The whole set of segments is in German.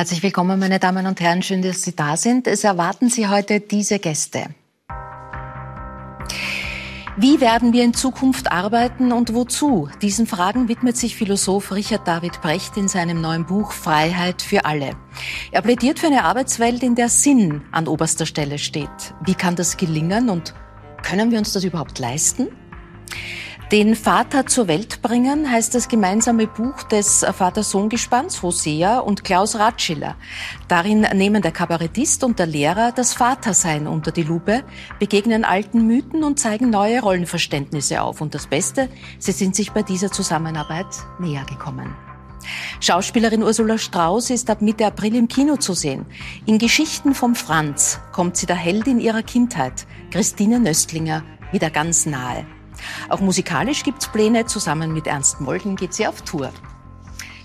Herzlich willkommen, meine Damen und Herren. Schön, dass Sie da sind. Es erwarten Sie heute diese Gäste. Wie werden wir in Zukunft arbeiten und wozu? Diesen Fragen widmet sich Philosoph Richard David Brecht in seinem neuen Buch Freiheit für alle. Er plädiert für eine Arbeitswelt, in der Sinn an oberster Stelle steht. Wie kann das gelingen und können wir uns das überhaupt leisten? Den Vater zur Welt bringen heißt das gemeinsame Buch des Vater-Sohn-Gespanns Hosea und Klaus Ratschiller. Darin nehmen der Kabarettist und der Lehrer das Vatersein unter die Lupe, begegnen alten Mythen und zeigen neue Rollenverständnisse auf. Und das Beste, sie sind sich bei dieser Zusammenarbeit näher gekommen. Schauspielerin Ursula Strauß ist ab Mitte April im Kino zu sehen. In Geschichten vom Franz kommt sie der Heldin ihrer Kindheit, Christine Nöstlinger, wieder ganz nahe. Auch musikalisch gibt's Pläne. Zusammen mit Ernst Molden geht sie auf Tour.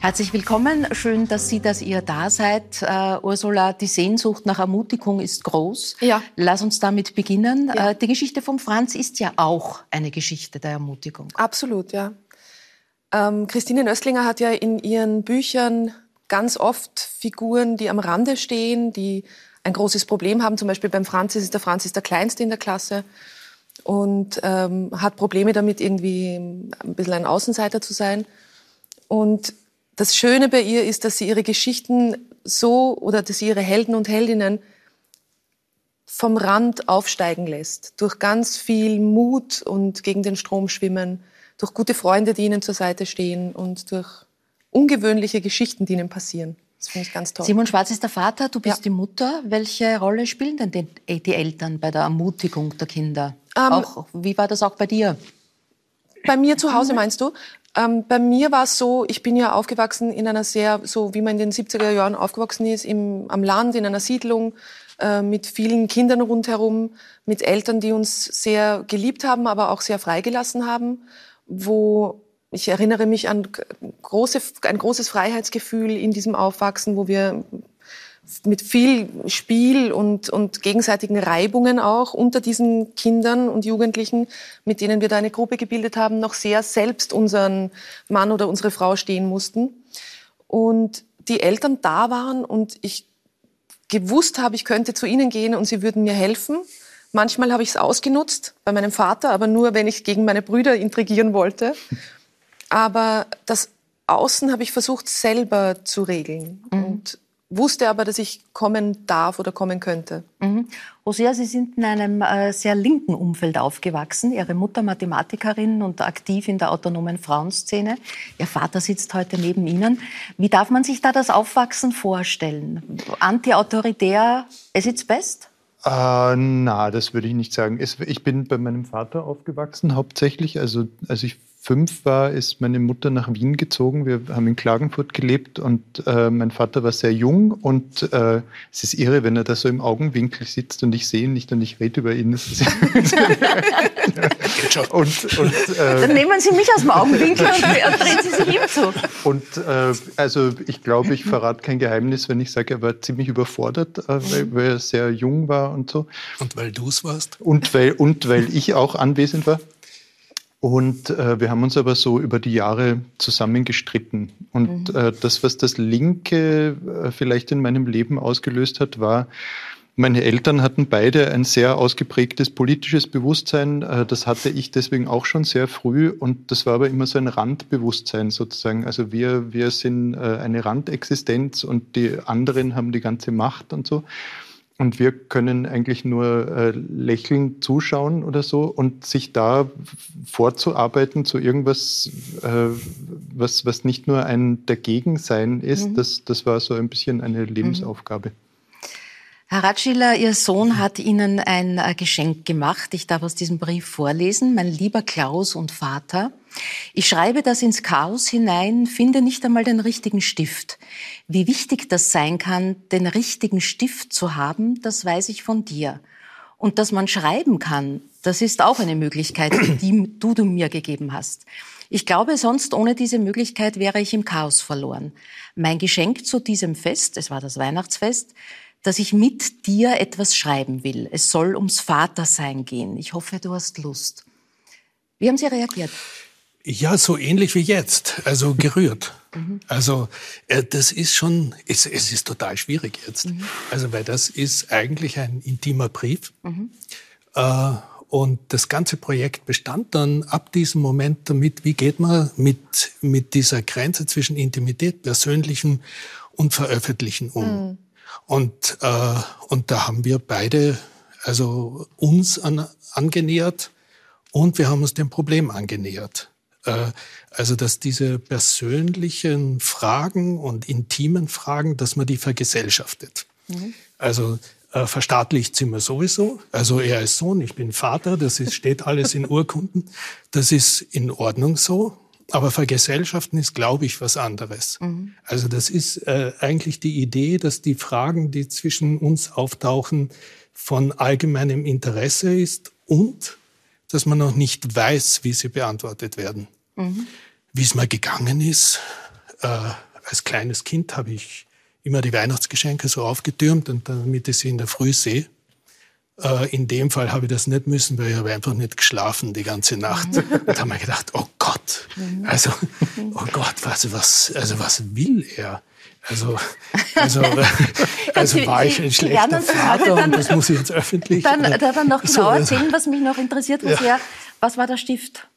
Herzlich willkommen. Schön, dass Sie, dass ihr da seid. Uh, Ursula, die Sehnsucht nach Ermutigung ist groß. Ja. Lass uns damit beginnen. Ja. Uh, die Geschichte von Franz ist ja auch eine Geschichte der Ermutigung. Absolut, ja. Ähm, Christine Nöstlinger hat ja in ihren Büchern ganz oft Figuren, die am Rande stehen, die ein großes Problem haben. Zum Beispiel beim Franz ist der Franz ist der Kleinste in der Klasse und ähm, hat Probleme damit, irgendwie ein bisschen ein Außenseiter zu sein. Und das Schöne bei ihr ist, dass sie ihre Geschichten so oder dass sie ihre Helden und Heldinnen vom Rand aufsteigen lässt. Durch ganz viel Mut und gegen den Strom schwimmen, durch gute Freunde, die ihnen zur Seite stehen und durch ungewöhnliche Geschichten, die ihnen passieren. Das finde ich ganz toll. Simon Schwarz ist der Vater, du bist ja. die Mutter. Welche Rolle spielen denn die, die Eltern bei der Ermutigung der Kinder? Ähm, auch, wie war das auch bei dir? Bei mir zu Hause meinst du? Ähm, bei mir war es so, ich bin ja aufgewachsen in einer sehr, so wie man in den 70er Jahren aufgewachsen ist, im, am Land, in einer Siedlung, äh, mit vielen Kindern rundherum, mit Eltern, die uns sehr geliebt haben, aber auch sehr freigelassen haben, wo ich erinnere mich an große, ein großes Freiheitsgefühl in diesem Aufwachsen, wo wir mit viel Spiel und, und gegenseitigen Reibungen auch unter diesen Kindern und Jugendlichen, mit denen wir da eine Gruppe gebildet haben, noch sehr selbst unseren Mann oder unsere Frau stehen mussten. Und die Eltern da waren und ich gewusst habe, ich könnte zu ihnen gehen und sie würden mir helfen. Manchmal habe ich es ausgenutzt bei meinem Vater, aber nur, wenn ich gegen meine Brüder intrigieren wollte. Aber das Außen habe ich versucht selber zu regeln. Mhm. Und wusste aber, dass ich kommen darf oder kommen könnte. Mhm. Hosea, Sie sind in einem äh, sehr linken Umfeld aufgewachsen. Ihre Mutter Mathematikerin und aktiv in der autonomen Frauenszene. Ihr Vater sitzt heute neben Ihnen. Wie darf man sich da das Aufwachsen vorstellen? Anti-autoritär, es ist best? Äh, na, das würde ich nicht sagen. Es, ich bin bei meinem Vater aufgewachsen hauptsächlich. Also als ich fünf war, ist meine Mutter nach Wien gezogen. Wir haben in Klagenfurt gelebt und äh, mein Vater war sehr jung und äh, es ist irre, wenn er da so im Augenwinkel sitzt und ich sehe ihn nicht und ich rede über ihn. und, und, äh, Dann nehmen Sie mich aus dem Augenwinkel und drehen Sie sich ihm zu. Und äh, also ich glaube, ich verrate kein Geheimnis, wenn ich sage, er war ziemlich überfordert, äh, weil, weil, er sehr jung war und so. Und weil du es warst? Und weil, und weil ich auch anwesend war. Und äh, wir haben uns aber so über die Jahre zusammengestritten. Und mhm. äh, das, was das Linke äh, vielleicht in meinem Leben ausgelöst hat, war, meine Eltern hatten beide ein sehr ausgeprägtes politisches Bewusstsein. Äh, das hatte ich deswegen auch schon sehr früh. Und das war aber immer so ein Randbewusstsein sozusagen. Also wir, wir sind äh, eine Randexistenz und die anderen haben die ganze Macht und so. Und wir können eigentlich nur äh, lächeln, zuschauen oder so und sich da vorzuarbeiten zu irgendwas, äh, was, was nicht nur ein Dagegensein ist, mhm. das, das war so ein bisschen eine Lebensaufgabe. Mhm. Herr Ratschiller, Ihr Sohn hat Ihnen ein äh, Geschenk gemacht. Ich darf aus diesem Brief vorlesen. Mein lieber Klaus und Vater, ich schreibe das ins Chaos hinein, finde nicht einmal den richtigen Stift. Wie wichtig das sein kann, den richtigen Stift zu haben, das weiß ich von dir. Und dass man schreiben kann, das ist auch eine Möglichkeit, die du, du mir gegeben hast. Ich glaube, sonst ohne diese Möglichkeit wäre ich im Chaos verloren. Mein Geschenk zu diesem Fest, es war das Weihnachtsfest, dass ich mit dir etwas schreiben will. Es soll ums Vatersein gehen. Ich hoffe, du hast Lust. Wie haben Sie reagiert? Ja, so ähnlich wie jetzt, also gerührt. Mhm. Also äh, das ist schon, es, es, ist total schwierig jetzt. Mhm. Also weil das ist eigentlich ein intimer Brief. Mhm. Äh, und das ganze Projekt bestand dann ab diesem Moment damit, wie geht man mit, mit dieser Grenze zwischen Intimität, Persönlichem und Veröffentlichen um. Mhm. Und, äh, und da haben wir beide also uns an, angenähert und wir haben uns dem Problem angenähert. Äh, also dass diese persönlichen Fragen und intimen Fragen, dass man die vergesellschaftet. Mhm. Also äh, verstaatlicht sind wir sowieso. Also er ist Sohn, ich bin Vater, das ist, steht alles in Urkunden. Das ist in Ordnung so. Aber vergesellschaften ist, glaube ich, was anderes. Mhm. Also das ist äh, eigentlich die Idee, dass die Fragen, die zwischen uns auftauchen, von allgemeinem Interesse ist und dass man noch nicht weiß, wie sie beantwortet werden. Mhm. Wie es mal gegangen ist, äh, als kleines Kind habe ich immer die Weihnachtsgeschenke so aufgetürmt und damit ich sie in der Früh sehe. Äh, in dem Fall habe ich das nicht müssen, weil ich habe einfach nicht geschlafen die ganze Nacht. Mhm. Und habe mir gedacht, oh Gott, mhm. also, oh Gott, was, was, also was will er? Also, also, also war ich ein schlechter Vater und das muss ich jetzt öffentlich. Dann, dann noch genau erzählen, was mich noch interessiert, was, ja. was war der Stift?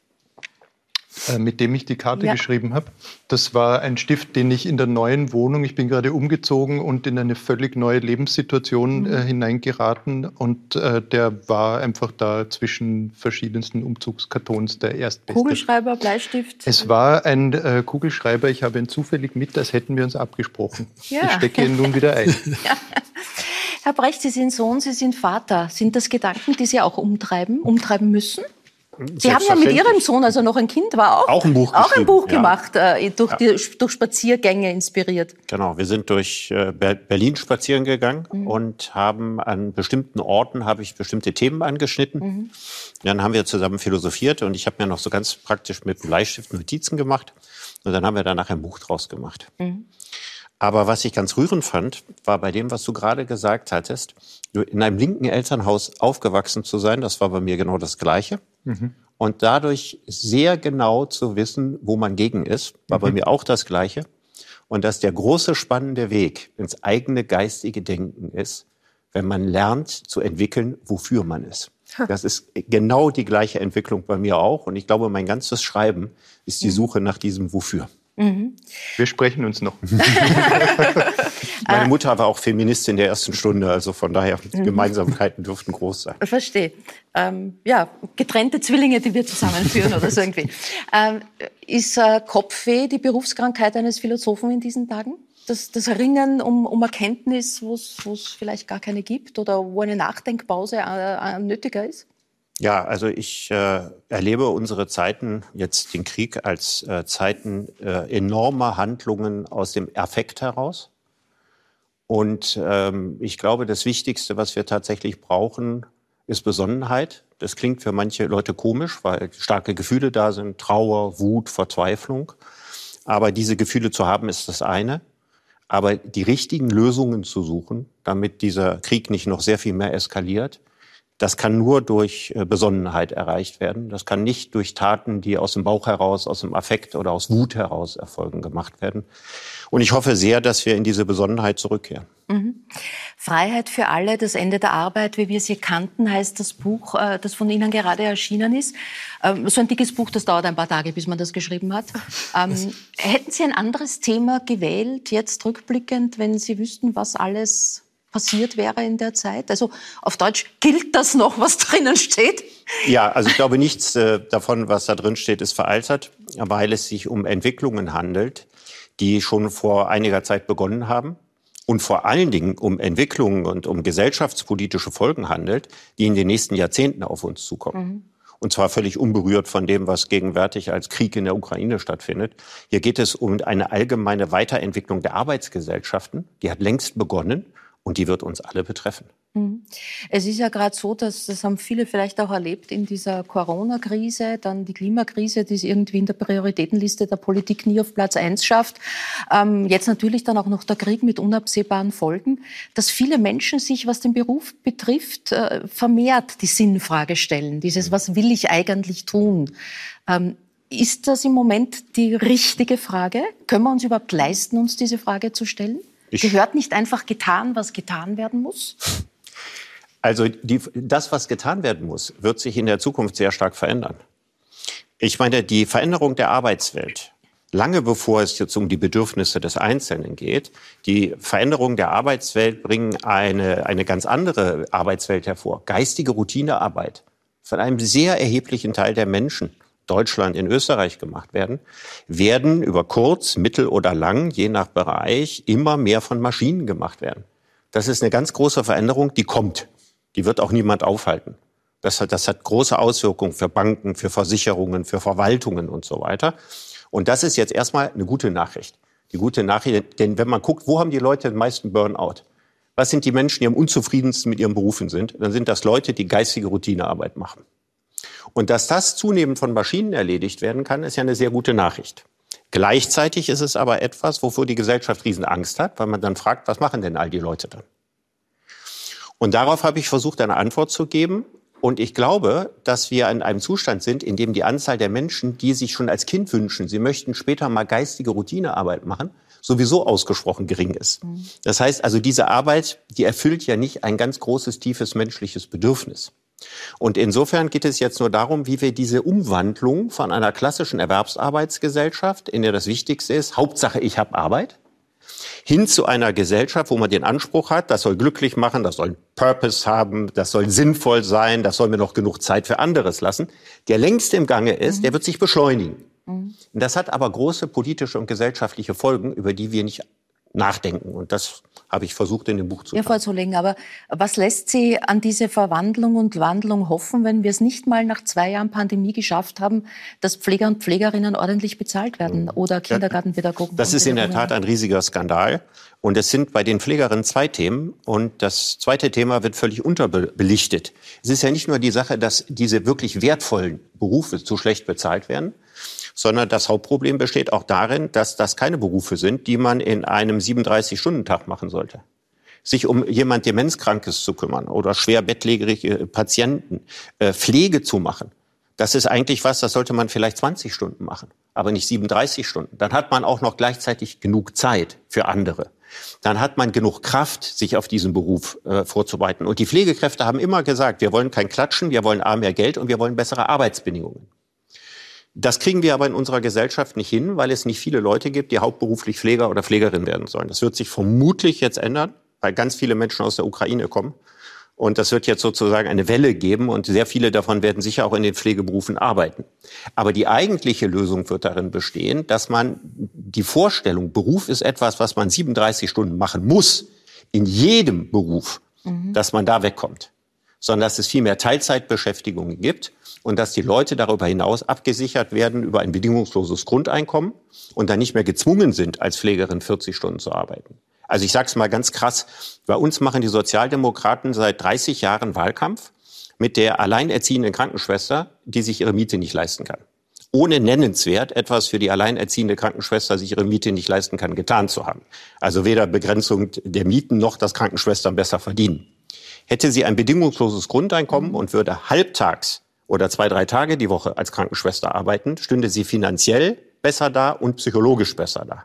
Äh, mit dem ich die Karte ja. geschrieben habe. Das war ein Stift, den ich in der neuen Wohnung, ich bin gerade umgezogen und in eine völlig neue Lebenssituation mhm. äh, hineingeraten und äh, der war einfach da zwischen verschiedensten Umzugskartons der erstbeste. Kugelschreiber, Bleistift? Es war ein äh, Kugelschreiber, ich habe ihn zufällig mit, als hätten wir uns abgesprochen. Ja. Ich stecke ihn nun wieder ein. Ja. Herr Brecht, Sie sind Sohn, Sie sind Vater. Sind das Gedanken, die Sie auch umtreiben, umtreiben müssen? Sie haben ja mit Ihrem Sohn, also noch ein Kind war, auch, auch ein Buch, auch ein Buch gemacht, äh, durch, ja. die, durch Spaziergänge inspiriert. Genau, wir sind durch äh, Berlin spazieren gegangen mhm. und haben an bestimmten Orten habe ich bestimmte Themen angeschnitten. Mhm. Dann haben wir zusammen philosophiert und ich habe mir noch so ganz praktisch mit Bleistift Notizen gemacht und dann haben wir danach ein Buch draus gemacht. Mhm. Aber was ich ganz rührend fand, war bei dem, was du gerade gesagt hattest, in einem linken Elternhaus aufgewachsen zu sein, das war bei mir genau das Gleiche. Mhm. Und dadurch sehr genau zu wissen, wo man gegen ist, war mhm. bei mir auch das Gleiche. Und dass der große spannende Weg ins eigene geistige Denken ist, wenn man lernt zu entwickeln, wofür man ist. Das ist genau die gleiche Entwicklung bei mir auch. Und ich glaube, mein ganzes Schreiben ist die mhm. Suche nach diesem Wofür. Mhm. Wir sprechen uns noch. Meine Mutter war auch Feministin der ersten Stunde, also von daher mhm. Gemeinsamkeiten dürften groß sein. Ich verstehe. Ähm, ja, getrennte Zwillinge, die wir zusammenführen oder so irgendwie. Ähm, ist äh, Kopfweh die Berufskrankheit eines Philosophen in diesen Tagen? Das, das Ringen um, um Erkenntnis, wo es vielleicht gar keine gibt oder wo eine Nachdenkpause äh, äh, nötiger ist? Ja, also ich äh, erlebe unsere Zeiten, jetzt den Krieg, als äh, Zeiten äh, enormer Handlungen aus dem Affekt heraus. Und ähm, ich glaube, das Wichtigste, was wir tatsächlich brauchen, ist Besonnenheit. Das klingt für manche Leute komisch, weil starke Gefühle da sind, Trauer, Wut, Verzweiflung. Aber diese Gefühle zu haben, ist das eine. Aber die richtigen Lösungen zu suchen, damit dieser Krieg nicht noch sehr viel mehr eskaliert, das kann nur durch äh, Besonnenheit erreicht werden. Das kann nicht durch Taten, die aus dem Bauch heraus, aus dem Affekt oder aus Wut heraus erfolgen, gemacht werden. Und ich hoffe sehr, dass wir in diese Besonnenheit zurückkehren. Mhm. Freiheit für alle, das Ende der Arbeit, wie wir sie kannten, heißt das Buch, äh, das von Ihnen gerade erschienen ist. Ähm, so ein dickes Buch, das dauert ein paar Tage, bis man das geschrieben hat. Ähm, hätten Sie ein anderes Thema gewählt, jetzt rückblickend, wenn Sie wüssten, was alles passiert wäre in der Zeit? Also auf Deutsch, gilt das noch, was drinnen steht? Ja, also ich glaube, nichts äh, davon, was da drin steht, ist veraltert, weil es sich um Entwicklungen handelt, die schon vor einiger Zeit begonnen haben und vor allen Dingen um Entwicklungen und um gesellschaftspolitische Folgen handelt, die in den nächsten Jahrzehnten auf uns zukommen. Mhm. Und zwar völlig unberührt von dem, was gegenwärtig als Krieg in der Ukraine stattfindet. Hier geht es um eine allgemeine Weiterentwicklung der Arbeitsgesellschaften. Die hat längst begonnen und die wird uns alle betreffen. Mhm. Es ist ja gerade so, dass das haben viele vielleicht auch erlebt in dieser Corona-Krise, dann die Klimakrise, die es irgendwie in der Prioritätenliste der Politik nie auf Platz eins schafft. Ähm, jetzt natürlich dann auch noch der Krieg mit unabsehbaren Folgen, dass viele Menschen sich, was den Beruf betrifft, äh, vermehrt die Sinnfrage stellen. Dieses, was will ich eigentlich tun? Ähm, ist das im Moment die richtige Frage? Können wir uns überhaupt leisten, uns diese Frage zu stellen? Ich Gehört nicht einfach getan, was getan werden muss? Also die, das, was getan werden muss, wird sich in der Zukunft sehr stark verändern. Ich meine, die Veränderung der Arbeitswelt, lange bevor es jetzt um die Bedürfnisse des Einzelnen geht, die Veränderung der Arbeitswelt bringen eine, eine ganz andere Arbeitswelt hervor. Geistige Routinearbeit von einem sehr erheblichen Teil der Menschen. Deutschland, in Österreich gemacht werden, werden über kurz, mittel oder lang, je nach Bereich, immer mehr von Maschinen gemacht werden. Das ist eine ganz große Veränderung, die kommt. Die wird auch niemand aufhalten. Das hat, das hat große Auswirkungen für Banken, für Versicherungen, für Verwaltungen und so weiter. Und das ist jetzt erstmal eine gute Nachricht. Die gute Nachricht, denn wenn man guckt, wo haben die Leute den meisten Burnout? Was sind die Menschen, die am unzufriedensten mit ihren Berufen sind? Dann sind das Leute, die geistige Routinearbeit machen. Und dass das zunehmend von Maschinen erledigt werden kann, ist ja eine sehr gute Nachricht. Gleichzeitig ist es aber etwas, wovor die Gesellschaft Riesenangst hat, weil man dann fragt, was machen denn all die Leute dann? Und darauf habe ich versucht, eine Antwort zu geben. Und ich glaube, dass wir in einem Zustand sind, in dem die Anzahl der Menschen, die sich schon als Kind wünschen, sie möchten später mal geistige Routinearbeit machen, sowieso ausgesprochen gering ist. Mhm. Das heißt also, diese Arbeit, die erfüllt ja nicht ein ganz großes, tiefes menschliches Bedürfnis. Und insofern geht es jetzt nur darum, wie wir diese Umwandlung von einer klassischen Erwerbsarbeitsgesellschaft, in der das Wichtigste ist, Hauptsache ich habe Arbeit, hin zu einer Gesellschaft, wo man den Anspruch hat, das soll glücklich machen, das soll Purpose haben, das soll sinnvoll sein, das soll mir noch genug Zeit für anderes lassen, der längst im Gange ist, mhm. der wird sich beschleunigen. Mhm. Das hat aber große politische und gesellschaftliche Folgen, über die wir nicht nachdenken. Und das habe ich versucht, in dem Buch zu Ja, Frau Zulling, aber was lässt Sie an diese Verwandlung und Wandlung hoffen, wenn wir es nicht mal nach zwei Jahren Pandemie geschafft haben, dass Pfleger und Pflegerinnen ordentlich bezahlt werden mhm. oder Kindergartenpädagogen? Das ist in der Tat ein riesiger Skandal. Und es sind bei den Pflegerinnen zwei Themen. Und das zweite Thema wird völlig unterbelichtet. Es ist ja nicht nur die Sache, dass diese wirklich wertvollen Berufe zu schlecht bezahlt werden, sondern das Hauptproblem besteht auch darin, dass das keine Berufe sind, die man in einem 37-Stunden-Tag machen sollte. Sich um jemand Demenzkrankes zu kümmern oder schwer bettlägerige Patienten, äh, Pflege zu machen. Das ist eigentlich was, das sollte man vielleicht 20 Stunden machen, aber nicht 37 Stunden. Dann hat man auch noch gleichzeitig genug Zeit für andere. Dann hat man genug Kraft, sich auf diesen Beruf äh, vorzubereiten. Und die Pflegekräfte haben immer gesagt, wir wollen kein Klatschen, wir wollen A mehr Geld und wir wollen bessere Arbeitsbedingungen. Das kriegen wir aber in unserer Gesellschaft nicht hin, weil es nicht viele Leute gibt, die hauptberuflich Pfleger oder Pflegerin werden sollen. Das wird sich vermutlich jetzt ändern, weil ganz viele Menschen aus der Ukraine kommen. Und das wird jetzt sozusagen eine Welle geben und sehr viele davon werden sicher auch in den Pflegeberufen arbeiten. Aber die eigentliche Lösung wird darin bestehen, dass man die Vorstellung, Beruf ist etwas, was man 37 Stunden machen muss, in jedem Beruf, mhm. dass man da wegkommt. Sondern dass es viel mehr Teilzeitbeschäftigungen gibt und dass die Leute darüber hinaus abgesichert werden über ein bedingungsloses Grundeinkommen und dann nicht mehr gezwungen sind, als Pflegerin 40 Stunden zu arbeiten. Also ich sage es mal ganz krass, bei uns machen die Sozialdemokraten seit 30 Jahren Wahlkampf mit der alleinerziehenden Krankenschwester, die sich ihre Miete nicht leisten kann. Ohne nennenswert etwas für die alleinerziehende Krankenschwester sich ihre Miete nicht leisten kann, getan zu haben. Also weder Begrenzung der Mieten noch, dass Krankenschwestern besser verdienen. Hätte sie ein bedingungsloses Grundeinkommen und würde halbtags oder zwei, drei Tage die Woche als Krankenschwester arbeiten, stünde sie finanziell besser da und psychologisch besser da.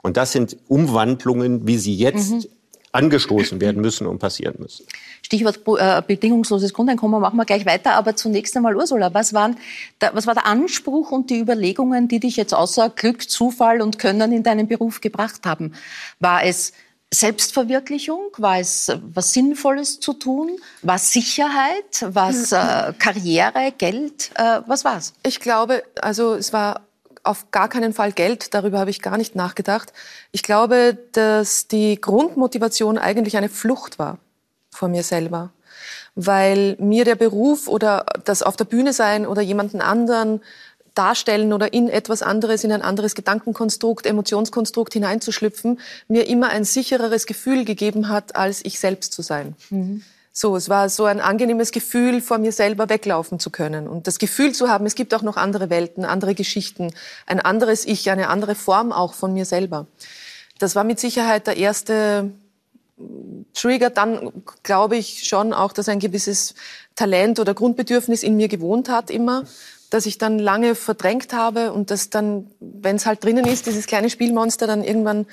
Und das sind Umwandlungen, wie sie jetzt mhm. angestoßen werden müssen und passieren müssen. Stichwort äh, bedingungsloses Grundeinkommen machen wir gleich weiter. Aber zunächst einmal, Ursula, was, waren was war der Anspruch und die Überlegungen, die dich jetzt außer Glück, Zufall und Können in deinen Beruf gebracht haben? War es Selbstverwirklichung? War es was Sinnvolles zu tun? War es Sicherheit? War es äh, Karriere, Geld? Äh, was war es? Ich glaube, also es war auf gar keinen Fall Geld. Darüber habe ich gar nicht nachgedacht. Ich glaube, dass die Grundmotivation eigentlich eine Flucht war vor mir selber. Weil mir der Beruf oder das auf der Bühne sein oder jemanden anderen darstellen oder in etwas anderes, in ein anderes Gedankenkonstrukt, Emotionskonstrukt hineinzuschlüpfen, mir immer ein sichereres Gefühl gegeben hat, als ich selbst zu sein. Mhm. So, es war so ein angenehmes Gefühl, vor mir selber weglaufen zu können und das Gefühl zu haben, es gibt auch noch andere Welten, andere Geschichten, ein anderes Ich, eine andere Form auch von mir selber. Das war mit Sicherheit der erste Trigger. Dann glaube ich schon auch, dass ein gewisses Talent oder Grundbedürfnis in mir gewohnt hat immer das ich dann lange verdrängt habe und das dann, wenn es halt drinnen ist, dieses kleine Spielmonster, dann irgendwann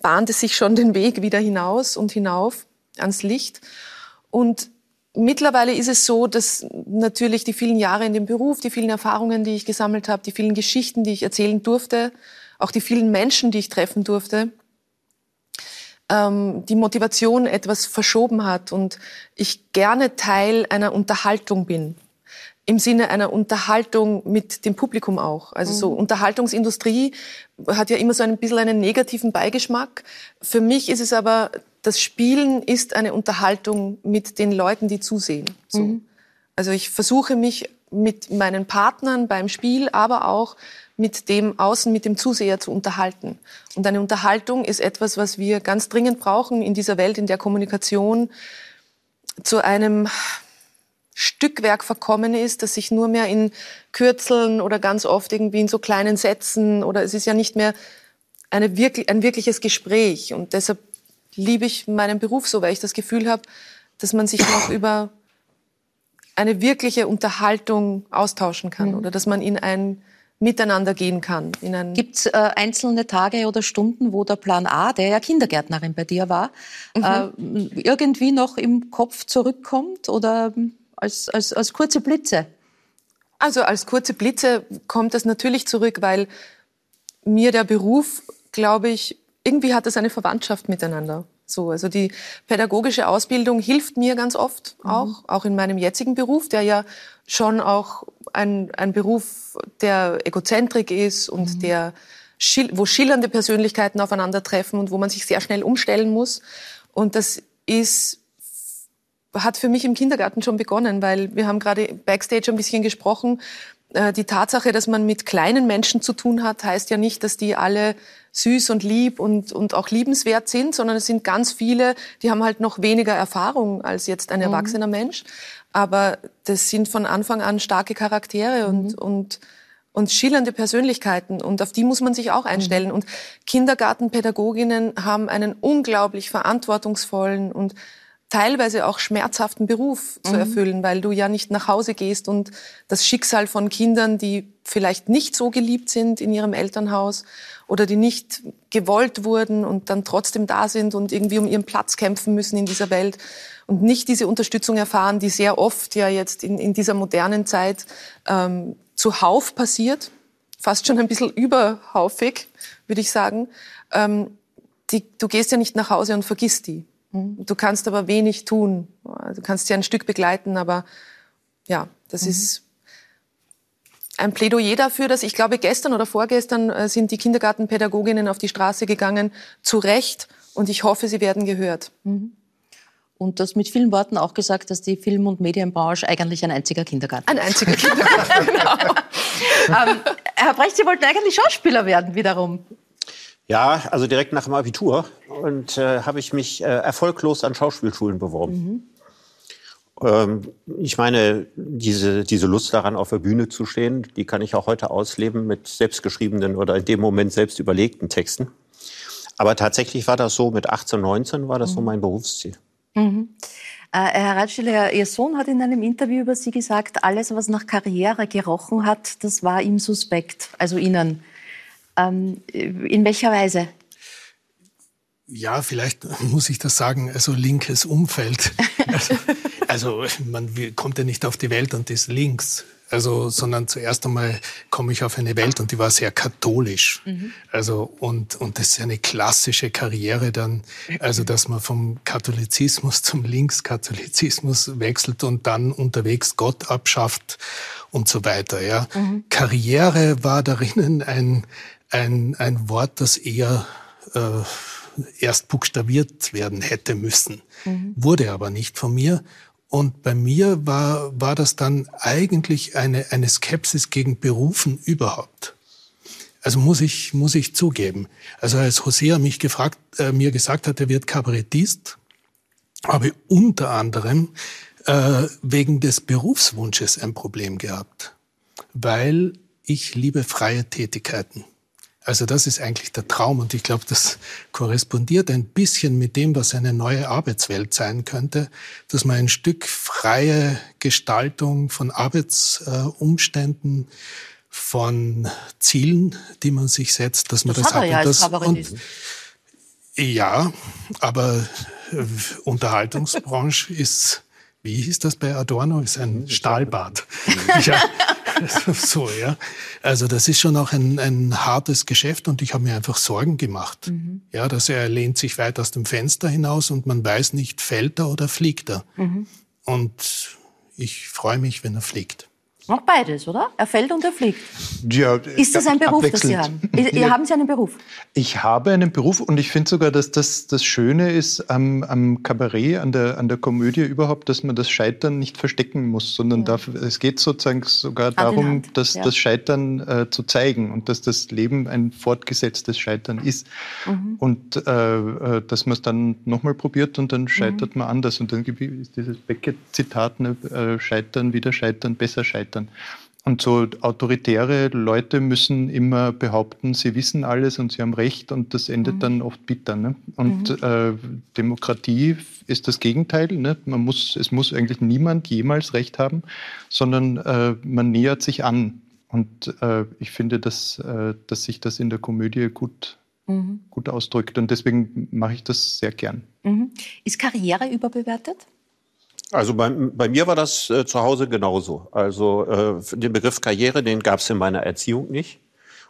bahnt es sich schon den Weg wieder hinaus und hinauf ans Licht. Und mittlerweile ist es so, dass natürlich die vielen Jahre in dem Beruf, die vielen Erfahrungen, die ich gesammelt habe, die vielen Geschichten, die ich erzählen durfte, auch die vielen Menschen, die ich treffen durfte, ähm, die Motivation etwas verschoben hat und ich gerne Teil einer Unterhaltung bin im Sinne einer Unterhaltung mit dem Publikum auch. Also so mhm. Unterhaltungsindustrie hat ja immer so ein bisschen einen negativen Beigeschmack. Für mich ist es aber, das Spielen ist eine Unterhaltung mit den Leuten, die zusehen. So. Mhm. Also ich versuche mich mit meinen Partnern beim Spiel, aber auch mit dem Außen, mit dem Zuseher zu unterhalten. Und eine Unterhaltung ist etwas, was wir ganz dringend brauchen in dieser Welt, in der Kommunikation zu einem Stückwerk verkommen ist, das sich nur mehr in Kürzeln oder ganz oft irgendwie in so kleinen Sätzen oder es ist ja nicht mehr eine wirklich, ein wirkliches Gespräch. Und deshalb liebe ich meinen Beruf so, weil ich das Gefühl habe, dass man sich noch über eine wirkliche Unterhaltung austauschen kann mhm. oder dass man in ein Miteinander gehen kann. Gibt es äh, einzelne Tage oder Stunden, wo der Plan A, der ja Kindergärtnerin bei dir war, mhm. äh, irgendwie noch im Kopf zurückkommt oder als, als, als kurze Blitze? Also als kurze Blitze kommt das natürlich zurück, weil mir der Beruf, glaube ich, irgendwie hat das eine Verwandtschaft miteinander. So, also die pädagogische Ausbildung hilft mir ganz oft mhm. auch, auch in meinem jetzigen Beruf, der ja schon auch ein, ein Beruf der Egozentrik ist und mhm. der, wo schillernde Persönlichkeiten aufeinandertreffen und wo man sich sehr schnell umstellen muss. Und das ist hat für mich im Kindergarten schon begonnen, weil wir haben gerade backstage ein bisschen gesprochen. Äh, die Tatsache, dass man mit kleinen Menschen zu tun hat, heißt ja nicht, dass die alle süß und lieb und, und auch liebenswert sind, sondern es sind ganz viele, die haben halt noch weniger Erfahrung als jetzt ein mhm. erwachsener mhm. Mensch. Aber das sind von Anfang an starke Charaktere mhm. und, und, und schillernde Persönlichkeiten. Und auf die muss man sich auch einstellen. Mhm. Und Kindergartenpädagoginnen haben einen unglaublich verantwortungsvollen und teilweise auch schmerzhaften Beruf zu mhm. erfüllen, weil du ja nicht nach Hause gehst und das Schicksal von Kindern, die vielleicht nicht so geliebt sind in ihrem Elternhaus oder die nicht gewollt wurden und dann trotzdem da sind und irgendwie um ihren Platz kämpfen müssen in dieser Welt und nicht diese Unterstützung erfahren, die sehr oft ja jetzt in, in dieser modernen Zeit ähm, zuhauf passiert, fast schon ein bisschen überhaufig, würde ich sagen. Ähm, die, du gehst ja nicht nach Hause und vergisst die. Mhm. Du kannst aber wenig tun. Du kannst ja ein Stück begleiten, aber ja, das mhm. ist ein Plädoyer dafür, dass ich glaube, gestern oder vorgestern äh, sind die Kindergartenpädagoginnen auf die Straße gegangen, zu Recht, und ich hoffe, sie werden gehört. Mhm. Und das mit vielen Worten auch gesagt, dass die Film- und Medienbranche eigentlich ein einziger Kindergarten Ein einziger Kindergarten, genau. ähm, Herr Brecht, Sie wollten eigentlich Schauspieler werden wiederum. Ja, also direkt nach dem Abitur und äh, habe ich mich äh, erfolglos an Schauspielschulen beworben. Mhm. Ähm, ich meine, diese, diese Lust daran, auf der Bühne zu stehen, die kann ich auch heute ausleben mit selbstgeschriebenen oder in dem Moment selbst überlegten Texten. Aber tatsächlich war das so, mit 18, 19 war das mhm. so mein Berufsziel. Mhm. Äh, Herr Ratschiller, Ihr Sohn hat in einem Interview über Sie gesagt, alles, was nach Karriere gerochen hat, das war ihm suspekt, also Ihnen. Ähm, in welcher Weise? Ja, vielleicht muss ich das sagen, also linkes Umfeld. Also, also man kommt ja nicht auf die Welt und ist links. Also, sondern zuerst einmal komme ich auf eine Welt und die war sehr katholisch. Mhm. Also, und, und das ist eine klassische Karriere dann, also, dass man vom Katholizismus zum Linkskatholizismus wechselt und dann unterwegs Gott abschafft und so weiter, ja. Mhm. Karriere war darin ein, ein, ein Wort, das eher äh, erst buchstabiert werden hätte müssen, mhm. wurde aber nicht von mir. Und bei mir war, war das dann eigentlich eine, eine Skepsis gegen Berufen überhaupt. Also muss ich, muss ich zugeben. Also als Hosea mich gefragt, äh, mir gesagt hat, er wird Kabarettist, habe ich unter anderem äh, wegen des Berufswunsches ein Problem gehabt, weil ich liebe freie Tätigkeiten. Also das ist eigentlich der Traum und ich glaube, das korrespondiert ein bisschen mit dem, was eine neue Arbeitswelt sein könnte, dass man ein Stück freie Gestaltung von Arbeitsumständen, von Zielen, die man sich setzt, dass man das, das hat er ja das, als und, ja, aber Unterhaltungsbranche ist wie hieß das bei Adorno? Ist ein Stahlbad. ja, so, ja. Also das ist schon auch ein, ein hartes Geschäft und ich habe mir einfach Sorgen gemacht. Mhm. Ja, dass er lehnt sich weit aus dem Fenster hinaus und man weiß nicht, fällt er oder fliegt er. Mhm. Und ich freue mich, wenn er fliegt. Auch beides, oder? Er fällt und er fliegt. Ja, ist das ein Beruf, das Sie haben? Ihr haben Sie einen Beruf? Ich habe einen Beruf und ich finde sogar, dass das das Schöne ist am, am Kabarett, an der, an der Komödie überhaupt, dass man das Scheitern nicht verstecken muss, sondern ja. dafür, es geht sozusagen sogar darum, das, ja. das Scheitern äh, zu zeigen und dass das Leben ein fortgesetztes Scheitern ist. Mhm. Und äh, äh dass man es dann nochmal probiert und dann scheitert mhm. man anders. Und dann ist dieses Beckett-Zitat, ne, äh, Scheitern, wieder Scheitern, besser Scheitern scheitern. Und so autoritäre Leute müssen immer behaupten, sie wissen alles und sie haben Recht und das endet mhm. dann oft bitter. Ne? Und mhm. äh, Demokratie ist das Gegenteil. Ne? Man muss, es muss eigentlich niemand jemals Recht haben, sondern äh, man nähert sich an. Und äh, ich finde, dass, äh, dass sich das in der Komödie gut, mhm. gut ausdrückt. Und deswegen mache ich das sehr gern. Mhm. Ist Karriere überbewertet? Also bei, bei mir war das äh, zu Hause genauso. Also äh, den Begriff Karriere, den gab es in meiner Erziehung nicht.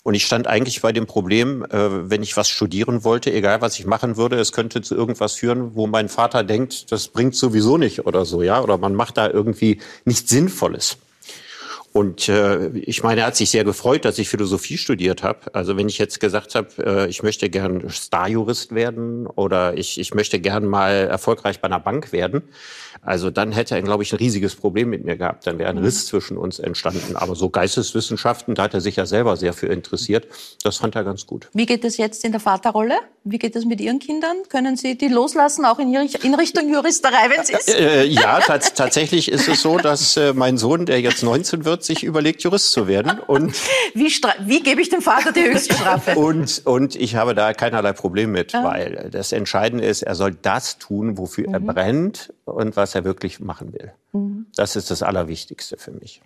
Und ich stand eigentlich bei dem Problem, äh, wenn ich was studieren wollte, egal was ich machen würde, es könnte zu irgendwas führen, wo mein Vater denkt, das bringt sowieso nicht oder so, ja, oder man macht da irgendwie nichts Sinnvolles. Und äh, ich meine, er hat sich sehr gefreut, dass ich Philosophie studiert habe. Also wenn ich jetzt gesagt habe, äh, ich möchte gern Starjurist werden oder ich, ich möchte gern mal erfolgreich bei einer Bank werden, also dann hätte er, glaube ich, ein riesiges Problem mit mir gehabt. Dann wäre ein Riss zwischen uns entstanden. Aber so Geisteswissenschaften, da hat er sich ja selber sehr für interessiert. Das fand er ganz gut. Wie geht es jetzt in der Vaterrolle? Wie geht es mit Ihren Kindern? Können Sie die loslassen, auch in, in Richtung Juristerei, wenn es ist? Äh, ja, tatsächlich ist es so, dass äh, mein Sohn, der jetzt 19 wird, sich überlegt, Jurist zu werden. Und wie, wie gebe ich dem Vater die höchste Strafe? und, und ich habe da keinerlei Problem mit, ah. weil das Entscheidende ist, er soll das tun, wofür mhm. er brennt und was er wirklich machen will. Mhm. Das ist das Allerwichtigste für mich.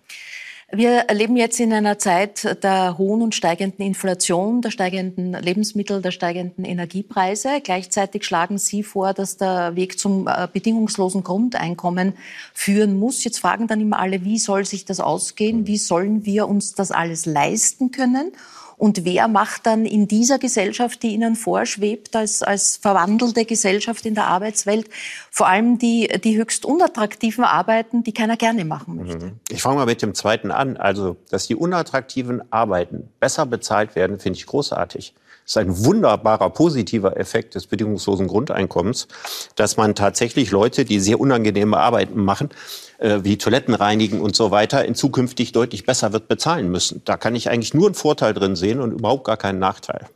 Wir leben jetzt in einer Zeit der hohen und steigenden Inflation, der steigenden Lebensmittel, der steigenden Energiepreise. Gleichzeitig schlagen Sie vor, dass der Weg zum äh, bedingungslosen Grundeinkommen führen muss. Jetzt fragen dann immer alle, wie soll sich das ausgehen? Wie sollen wir uns das alles leisten können? Und wer macht dann in dieser Gesellschaft, die Ihnen vorschwebt, als, als verwandelte Gesellschaft in der Arbeitswelt, vor allem die, die höchst unattraktiven Arbeiten, die keiner gerne machen möchte? Mhm. Ich fange mal mit dem zweiten an. Also, dass die unattraktiven Arbeiten besser bezahlt werden, finde ich großartig. Ist ein wunderbarer positiver Effekt des bedingungslosen Grundeinkommens, dass man tatsächlich Leute, die sehr unangenehme Arbeiten machen, äh, wie Toiletten reinigen und so weiter, in zukünftig deutlich besser wird bezahlen müssen. Da kann ich eigentlich nur einen Vorteil drin sehen und überhaupt gar keinen Nachteil.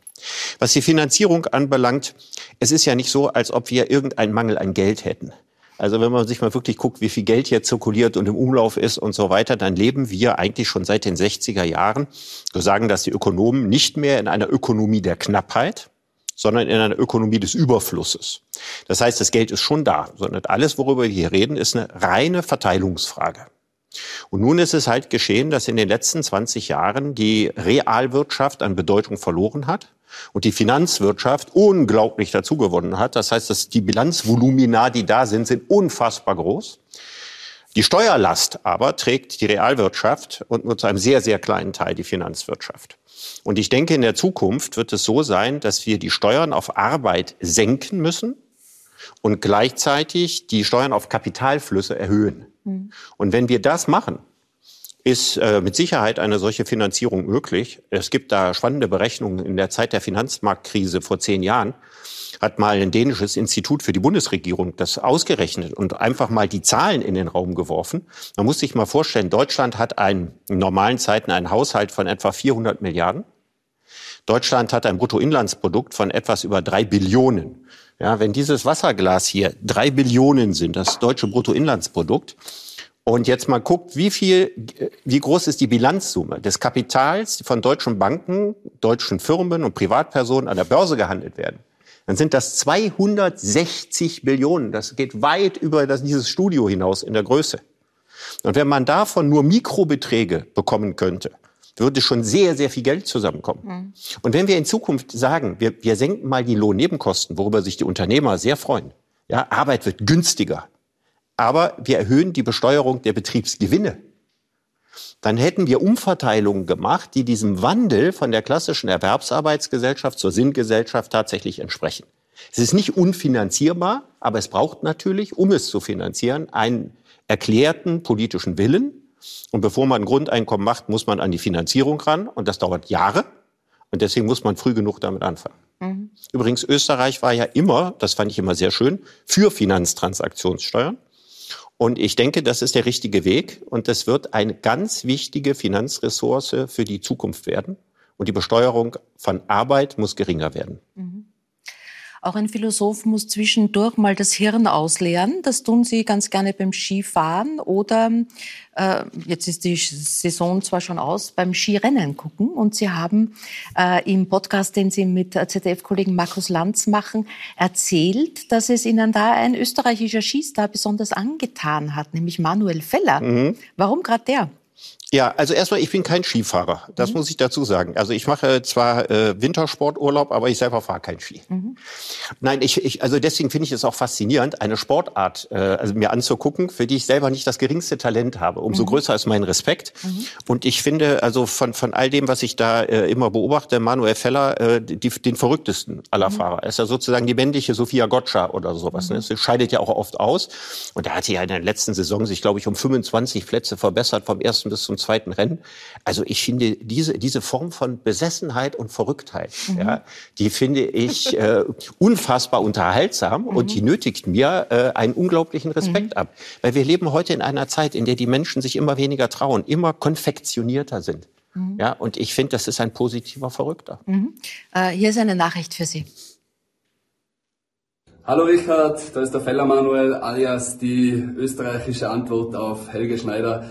Was die Finanzierung anbelangt, es ist ja nicht so, als ob wir irgendeinen Mangel an Geld hätten. Also wenn man sich mal wirklich guckt, wie viel Geld hier zirkuliert und im Umlauf ist und so weiter, dann leben wir eigentlich schon seit den 60er Jahren, so sagen das die Ökonomen, nicht mehr in einer Ökonomie der Knappheit, sondern in einer Ökonomie des Überflusses. Das heißt, das Geld ist schon da, sondern alles, worüber wir hier reden, ist eine reine Verteilungsfrage. Und nun ist es halt geschehen, dass in den letzten 20 Jahren die Realwirtschaft an Bedeutung verloren hat und die Finanzwirtschaft unglaublich dazugewonnen hat. Das heißt, dass die Bilanzvolumina, die da sind, sind unfassbar groß. Die Steuerlast aber trägt die Realwirtschaft und nur zu einem sehr, sehr kleinen Teil die Finanzwirtschaft. Und ich denke, in der Zukunft wird es so sein, dass wir die Steuern auf Arbeit senken müssen und gleichzeitig die Steuern auf Kapitalflüsse erhöhen. Mhm. Und wenn wir das machen, ist äh, mit Sicherheit eine solche Finanzierung möglich. Es gibt da spannende Berechnungen. In der Zeit der Finanzmarktkrise vor zehn Jahren hat mal ein dänisches Institut für die Bundesregierung das ausgerechnet und einfach mal die Zahlen in den Raum geworfen. Man muss sich mal vorstellen, Deutschland hat einen, in normalen Zeiten einen Haushalt von etwa 400 Milliarden. Deutschland hat ein Bruttoinlandsprodukt von etwas über drei Billionen. Ja, wenn dieses Wasserglas hier drei Billionen sind, das deutsche Bruttoinlandsprodukt, und jetzt mal guckt, wie viel, wie groß ist die Bilanzsumme des Kapitals von deutschen Banken, deutschen Firmen und Privatpersonen an der Börse gehandelt werden, dann sind das 260 Billionen. Das geht weit über das, dieses Studio hinaus in der Größe. Und wenn man davon nur Mikrobeträge bekommen könnte, würde schon sehr, sehr viel Geld zusammenkommen. Mhm. Und wenn wir in Zukunft sagen, wir, wir senken mal die Lohnnebenkosten, worüber sich die Unternehmer sehr freuen, ja, Arbeit wird günstiger, aber wir erhöhen die Besteuerung der Betriebsgewinne, dann hätten wir Umverteilungen gemacht, die diesem Wandel von der klassischen Erwerbsarbeitsgesellschaft zur Sinngesellschaft tatsächlich entsprechen. Es ist nicht unfinanzierbar, aber es braucht natürlich, um es zu finanzieren, einen erklärten politischen Willen. Und bevor man ein Grundeinkommen macht, muss man an die Finanzierung ran. Und das dauert Jahre. Und deswegen muss man früh genug damit anfangen. Mhm. Übrigens, Österreich war ja immer, das fand ich immer sehr schön, für Finanztransaktionssteuern. Und ich denke, das ist der richtige Weg. Und das wird eine ganz wichtige Finanzressource für die Zukunft werden. Und die Besteuerung von Arbeit muss geringer werden. Mhm. Auch ein Philosoph muss zwischendurch mal das Hirn ausleeren. Das tun Sie ganz gerne beim Skifahren oder äh, jetzt ist die Saison zwar schon aus, beim Skirennen gucken. Und Sie haben äh, im Podcast, den Sie mit ZDF-Kollegen Markus Lanz machen, erzählt, dass es Ihnen da ein österreichischer Skistar besonders angetan hat, nämlich Manuel Feller. Mhm. Warum gerade der? Ja, also erstmal, ich bin kein Skifahrer. Das mhm. muss ich dazu sagen. Also ich mache zwar äh, Wintersporturlaub, aber ich selber fahre kein Ski. Mhm. Nein, ich, ich, also deswegen finde ich es auch faszinierend, eine Sportart äh, also mir anzugucken, für die ich selber nicht das geringste Talent habe. Umso mhm. größer ist mein Respekt. Mhm. Und ich finde, also von, von all dem, was ich da äh, immer beobachte, Manuel Feller äh, die, den verrücktesten aller mhm. Fahrer. Er ist ja sozusagen die männliche Sophia Gotcha oder sowas. Ne? Mhm. Das scheidet ja auch oft aus. Und er hat ja in der letzten Saison sich, glaube ich, um 25 Plätze verbessert, vom ersten bis zum zweiten Rennen. Also ich finde diese, diese Form von Besessenheit und Verrücktheit, mhm. ja, die finde ich äh, unfassbar unterhaltsam mhm. und die nötigt mir äh, einen unglaublichen Respekt mhm. ab. Weil wir leben heute in einer Zeit, in der die Menschen sich immer weniger trauen, immer konfektionierter sind. Mhm. Ja, und ich finde, das ist ein positiver Verrückter. Mhm. Äh, hier ist eine Nachricht für Sie. Hallo Richard, da ist der Feller Manuel alias die österreichische Antwort auf Helge Schneider.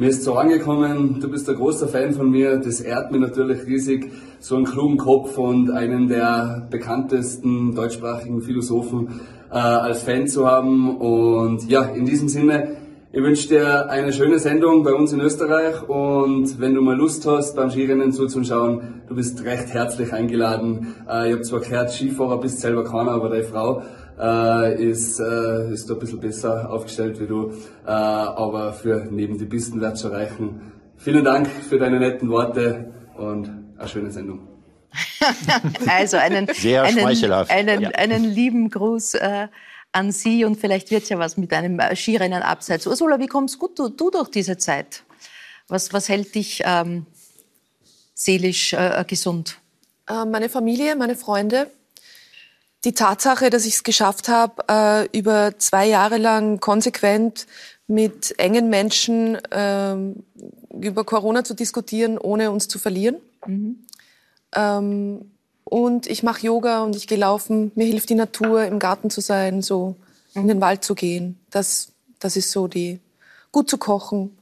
Mir ist so angekommen, du bist ein großer Fan von mir. Das ehrt mir natürlich riesig, so einen klugen Kopf und einen der bekanntesten deutschsprachigen Philosophen äh, als Fan zu haben. Und ja, in diesem Sinne, ich wünsche dir eine schöne Sendung bei uns in Österreich und wenn du mal Lust hast, beim Skirennen zuzuschauen, du bist recht herzlich eingeladen. Äh, ich habe zwar gehört, Skifahrer bist selber keiner, aber deine Frau äh, ist, äh, ist da ein bisschen besser aufgestellt wie du. Äh, aber für neben die Pisten wird schon reichen. Vielen Dank für deine netten Worte und eine schöne Sendung. also einen, Sehr einen, einen, ja. einen lieben Gruß äh, an Sie und vielleicht wird ja was mit einem äh, Skirennen abseits. Ursula, wie kommst gut du, du durch diese Zeit? Was, was hält dich ähm, seelisch äh, gesund? Äh, meine Familie, meine Freunde, die Tatsache, dass ich es geschafft habe, äh, über zwei Jahre lang konsequent mit engen Menschen äh, über Corona zu diskutieren, ohne uns zu verlieren. Mhm. Ähm, und ich mache Yoga und ich gehe laufen. Mir hilft die Natur, im Garten zu sein, so mhm. in den Wald zu gehen. Das, das ist so die, gut zu kochen.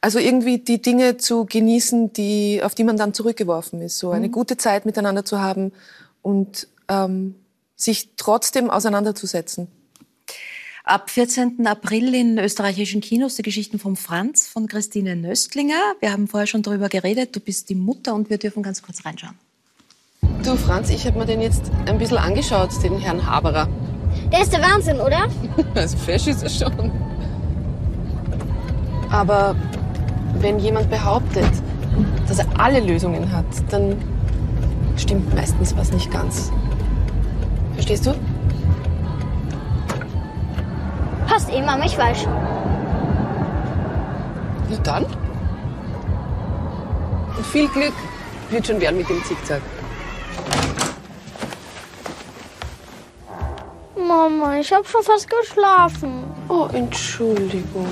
Also irgendwie die Dinge zu genießen, die, auf die man dann zurückgeworfen ist. So eine mhm. gute Zeit miteinander zu haben und ähm, sich trotzdem auseinanderzusetzen. Ab 14. April in österreichischen Kinos die Geschichten von Franz von Christine Nöstlinger. Wir haben vorher schon darüber geredet. Du bist die Mutter und wir dürfen ganz kurz reinschauen. Du Franz, ich habe mir den jetzt ein bisschen angeschaut, den Herrn Haberer. Der ist der Wahnsinn, oder? also fesch ist er schon. Aber wenn jemand behauptet, dass er alle Lösungen hat, dann stimmt meistens was nicht ganz. Verstehst du? Passt eh, Mama, ich weiß. Na dann. Und viel Glück wird schon werden mit dem Zickzack. Mama, ich habe schon fast geschlafen. Oh, Entschuldigung.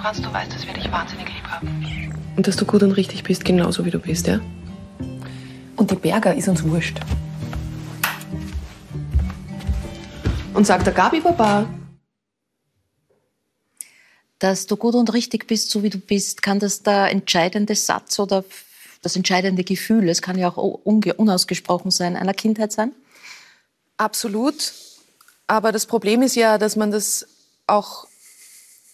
Franz, du weißt, dass wir dich wahnsinnig lieb haben. Und dass du gut und richtig bist, genauso wie du bist, ja? Und die Berger ist uns wurscht. Und sagt der Gabi Baba. dass du gut und richtig bist, so wie du bist? Kann das der entscheidende Satz oder das entscheidende Gefühl, es kann ja auch unausgesprochen sein, einer Kindheit sein? Absolut. Aber das Problem ist ja, dass man das auch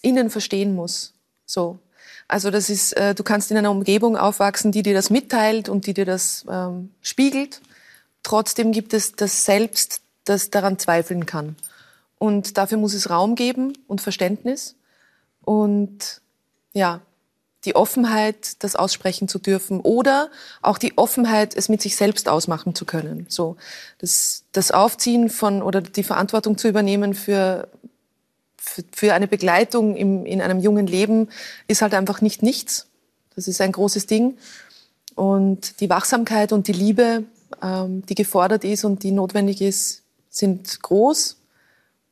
innen verstehen muss. So. Also das ist, äh, du kannst in einer Umgebung aufwachsen, die dir das mitteilt und die dir das ähm, spiegelt. Trotzdem gibt es das Selbst, das daran zweifeln kann. Und dafür muss es Raum geben und Verständnis und ja, die Offenheit, das aussprechen zu dürfen oder auch die Offenheit, es mit sich selbst ausmachen zu können. So, das, das Aufziehen von oder die Verantwortung zu übernehmen für, für, für eine Begleitung im, in einem jungen Leben ist halt einfach nicht nichts. Das ist ein großes Ding. Und die Wachsamkeit und die Liebe, ähm, die gefordert ist und die notwendig ist, sind groß.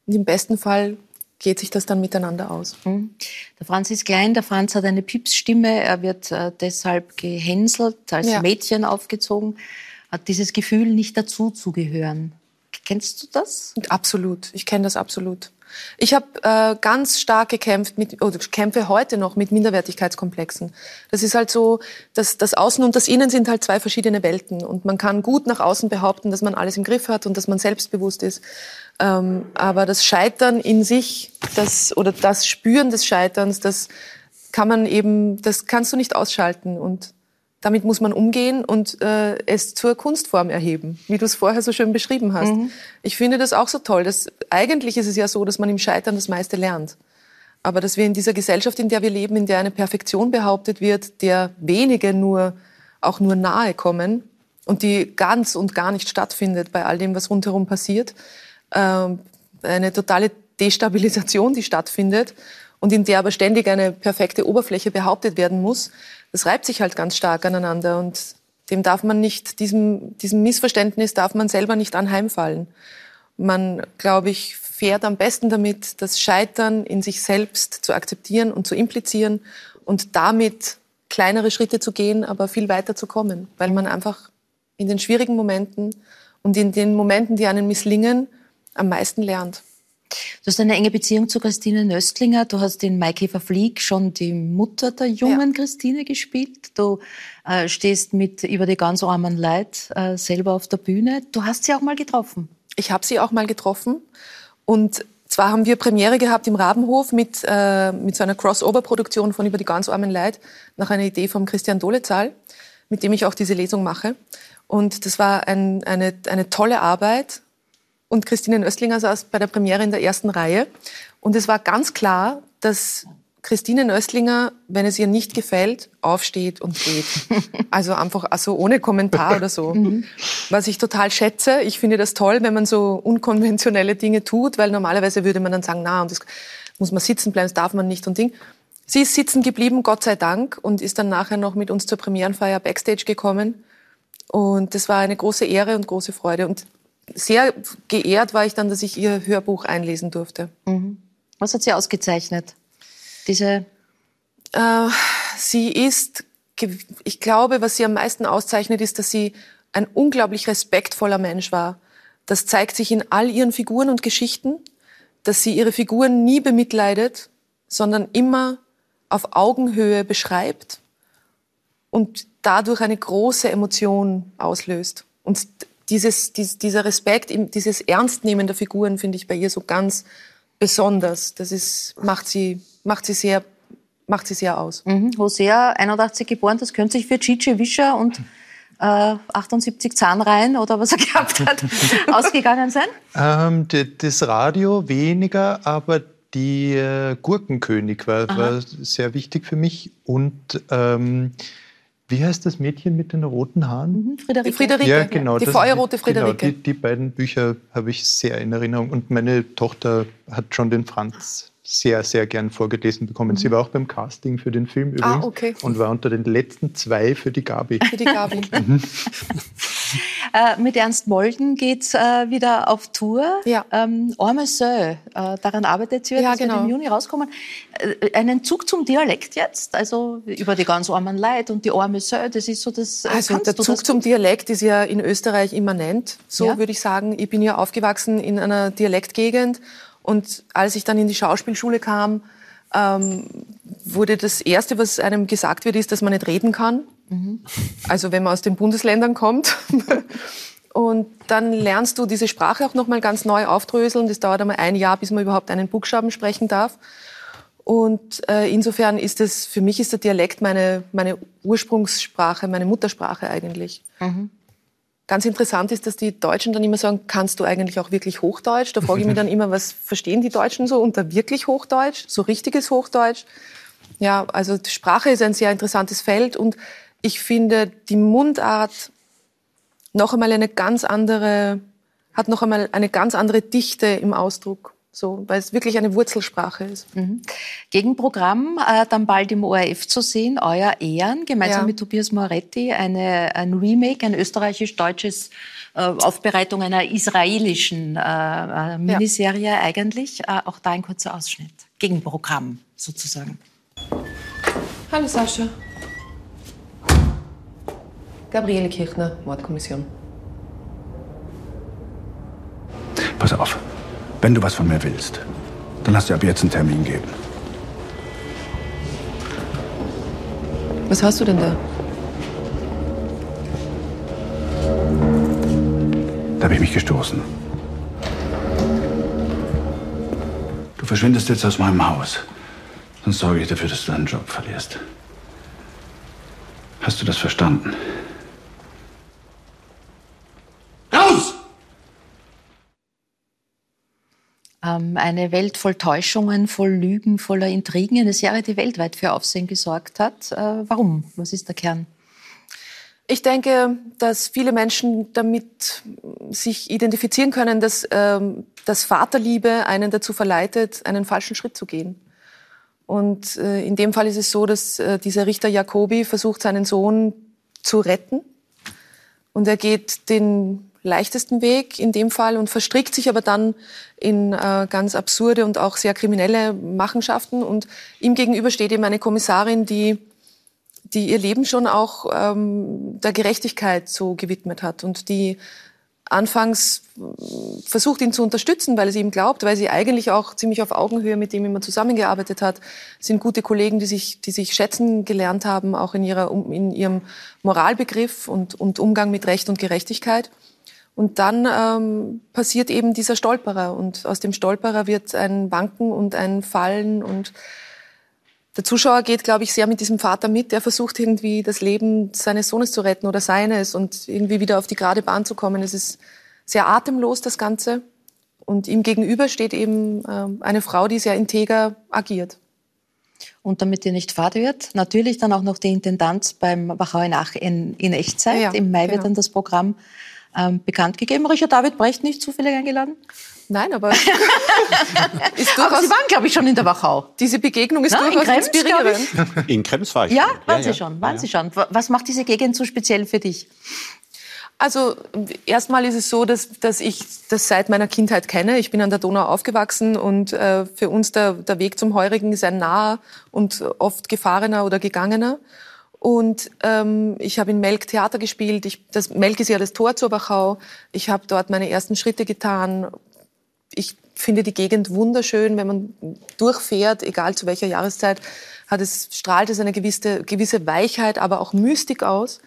Und im besten Fall geht sich das dann miteinander aus. Mhm. Der Franz ist klein, der Franz hat eine Pipsstimme, er wird äh, deshalb gehänselt, als ja. Mädchen aufgezogen, hat dieses Gefühl, nicht dazu zu gehören. Kennst du das? Absolut, ich kenne das absolut. Ich habe äh, ganz stark gekämpft mit, oder kämpfe heute noch mit Minderwertigkeitskomplexen. Das ist halt so, dass das Außen und das Innen sind halt zwei verschiedene Welten. Und man kann gut nach außen behaupten, dass man alles im Griff hat und dass man selbstbewusst ist. Ähm, aber das Scheitern in sich, das, oder das Spüren des Scheiterns, das kann man eben, das kannst du nicht ausschalten. Und damit muss man umgehen und äh, es zur Kunstform erheben, wie du es vorher so schön beschrieben hast. Mhm. Ich finde das auch so toll. Dass, eigentlich ist es ja so, dass man im Scheitern das meiste lernt. Aber dass wir in dieser Gesellschaft, in der wir leben, in der eine Perfektion behauptet wird, der wenige nur auch nur nahe kommen und die ganz und gar nicht stattfindet bei all dem, was rundherum passiert, äh, eine totale Destabilisation, die stattfindet und in der aber ständig eine perfekte Oberfläche behauptet werden muss, das reibt sich halt ganz stark aneinander und dem darf man nicht, diesem, diesem Missverständnis darf man selber nicht anheimfallen. Man, glaube ich, fährt am besten damit, das Scheitern in sich selbst zu akzeptieren und zu implizieren und damit kleinere Schritte zu gehen, aber viel weiter zu kommen, weil man einfach in den schwierigen Momenten und in den Momenten, die einen misslingen, am meisten lernt. Du hast eine enge Beziehung zu Christine Nöstlinger. Du hast in Maikäfer Flieg schon die Mutter der jungen ja. Christine gespielt. Du äh, stehst mit Über die ganz armen Leid äh, selber auf der Bühne. Du hast sie auch mal getroffen. Ich habe sie auch mal getroffen. Und zwar haben wir Premiere gehabt im Rabenhof mit, äh, mit so einer Crossover-Produktion von Über die ganz armen Leid nach einer Idee vom Christian Dolezahl, mit dem ich auch diese Lesung mache. Und das war ein, eine, eine tolle Arbeit und Christine Nöstlinger saß bei der Premiere in der ersten Reihe. Und es war ganz klar, dass Christine Nöstlinger, wenn es ihr nicht gefällt, aufsteht und geht. Also einfach also ohne Kommentar oder so. Mhm. Was ich total schätze. Ich finde das toll, wenn man so unkonventionelle Dinge tut, weil normalerweise würde man dann sagen, na, und das muss man sitzen bleiben, das darf man nicht und Ding. Sie ist sitzen geblieben, Gott sei Dank, und ist dann nachher noch mit uns zur Premierenfeier Backstage gekommen. Und das war eine große Ehre und große Freude. Und sehr geehrt war ich dann, dass ich ihr Hörbuch einlesen durfte. Mhm. Was hat sie ausgezeichnet? Diese äh, sie ist, ich glaube, was sie am meisten auszeichnet, ist, dass sie ein unglaublich respektvoller Mensch war. Das zeigt sich in all ihren Figuren und Geschichten, dass sie ihre Figuren nie bemitleidet, sondern immer auf Augenhöhe beschreibt und dadurch eine große Emotion auslöst. Und dieses, dies, dieser Respekt, dieses Ernstnehmen der Figuren finde ich bei ihr so ganz besonders. Das ist, macht sie, macht sie sehr, macht sie sehr aus. Mhm. Hosea, 81 geboren, das könnte sich für Chichi Wischer und äh, 78 Zahnreihen oder was er gehabt hat, ausgegangen sein? Ähm, das Radio weniger, aber die äh, Gurkenkönig war, war, sehr wichtig für mich und ähm, wie heißt das Mädchen mit den roten Haaren? Mhm, Friederike. Friederike. Ja, genau. Die feuerrote Friederike. Genau, die, die, beiden Bücher habe ich sehr in Erinnerung. Und meine Tochter hat schon den Franz sehr, sehr gern vorgelesen bekommen. Mhm. Sie war auch beim Casting für den Film ah, übrigens ah, okay. und war unter den letzten zwei für die Gabi. Für die Gabi. mhm. äh, mit Ernst Molden geht's äh, wieder auf Tour. Ja. Ähm, Arme Söh, äh, daran arbeitet sie, ja, das genau. wird im Juni rauskommen. Äh, einen Zug zum Dialekt jetzt, also über die ganz armen Leid und die Arme Söh, das ist so das... Äh, also der Zug zum Dialekt ist ja in Österreich immanent, so ja. würde ich sagen. Ich bin ja aufgewachsen in einer Dialektgegend und als ich dann in die Schauspielschule kam, ähm, wurde das Erste, was einem gesagt wird, ist, dass man nicht reden kann. Mhm. Also wenn man aus den Bundesländern kommt. Und dann lernst du diese Sprache auch nochmal ganz neu aufdröseln. Das dauert einmal ein Jahr, bis man überhaupt einen Buchstaben sprechen darf. Und äh, insofern ist es, für mich ist der Dialekt meine, meine Ursprungssprache, meine Muttersprache eigentlich. Mhm. Ganz interessant ist, dass die Deutschen dann immer sagen, kannst du eigentlich auch wirklich Hochdeutsch? Da frage ich mich dann immer, was verstehen die Deutschen so unter wirklich Hochdeutsch, so richtiges Hochdeutsch? Ja, also Sprache ist ein sehr interessantes Feld und ich finde die Mundart noch einmal eine ganz andere, hat noch einmal eine ganz andere Dichte im Ausdruck. So, weil es wirklich eine Wurzelsprache ist. Mhm. Gegenprogramm äh, dann bald im ORF zu sehen, Euer Ehren, gemeinsam ja. mit Tobias Moretti, eine, ein Remake, ein österreichisch-deutsches äh, Aufbereitung einer israelischen äh, äh Miniserie ja. eigentlich. Äh, auch da ein kurzer Ausschnitt. Gegenprogramm sozusagen. Hallo Sascha. Gabriele Kirchner, Mordkommission. Pass auf. Wenn du was von mir willst, dann lass dir ab jetzt einen Termin geben. Was hast du denn da? Da habe ich mich gestoßen. Du verschwindest jetzt aus meinem Haus. Sonst sorge ich dafür, dass du deinen Job verlierst. Hast du das verstanden? Eine Welt voll Täuschungen, voll Lügen, voller Intrigen. Eine Serie, die weltweit für Aufsehen gesorgt hat. Äh, warum? Was ist der Kern? Ich denke, dass viele Menschen damit sich identifizieren können, dass, ähm, dass Vaterliebe einen dazu verleitet, einen falschen Schritt zu gehen. Und äh, in dem Fall ist es so, dass äh, dieser Richter Jacobi versucht, seinen Sohn zu retten. Und er geht den leichtesten Weg in dem Fall und verstrickt sich aber dann in äh, ganz absurde und auch sehr kriminelle Machenschaften. Und ihm gegenüber steht eben eine Kommissarin, die, die ihr Leben schon auch ähm, der Gerechtigkeit so gewidmet hat und die anfangs versucht, ihn zu unterstützen, weil sie ihm glaubt, weil sie eigentlich auch ziemlich auf Augenhöhe mit ihm immer zusammengearbeitet hat. Es sind gute Kollegen, die sich, die sich schätzen gelernt haben, auch in, ihrer, in ihrem Moralbegriff und, und Umgang mit Recht und Gerechtigkeit. Und dann ähm, passiert eben dieser Stolperer und aus dem Stolperer wird ein Wanken und ein Fallen und der Zuschauer geht, glaube ich, sehr mit diesem Vater mit. Der versucht irgendwie das Leben seines Sohnes zu retten oder seines und irgendwie wieder auf die gerade Bahn zu kommen. Es ist sehr atemlos, das Ganze. Und ihm gegenüber steht eben äh, eine Frau, die sehr integer agiert. Und damit ihr nicht fad wird, natürlich dann auch noch die Intendanz beim Wachau in, in Echtzeit. Ja, Im Mai genau. wird dann das Programm ähm, bekannt gegeben. Richard David Brecht nicht zufällig eingeladen? Nein, aber, ist aber Sie waren, glaube ich, schon in der Wachau. Diese Begegnung ist Na, durchaus in Krems, inspirierend. In Krems war ich. Ja, waren ja, Sie schon, waren ja. Sie schon. Was macht diese Gegend so speziell für dich? Also erstmal ist es so, dass, dass ich das seit meiner Kindheit kenne. Ich bin an der Donau aufgewachsen und äh, für uns der, der Weg zum Heurigen ist ein naher und oft gefahrener oder gegangener. Und ähm, ich habe in Melk Theater gespielt. Ich, das, Melk ist ja das Tor zur Wachau. Ich habe dort meine ersten Schritte getan. Ich finde die Gegend wunderschön, wenn man durchfährt, egal zu welcher Jahreszeit, hat es, strahlt es eine gewisse, gewisse Weichheit, aber auch Mystik aus.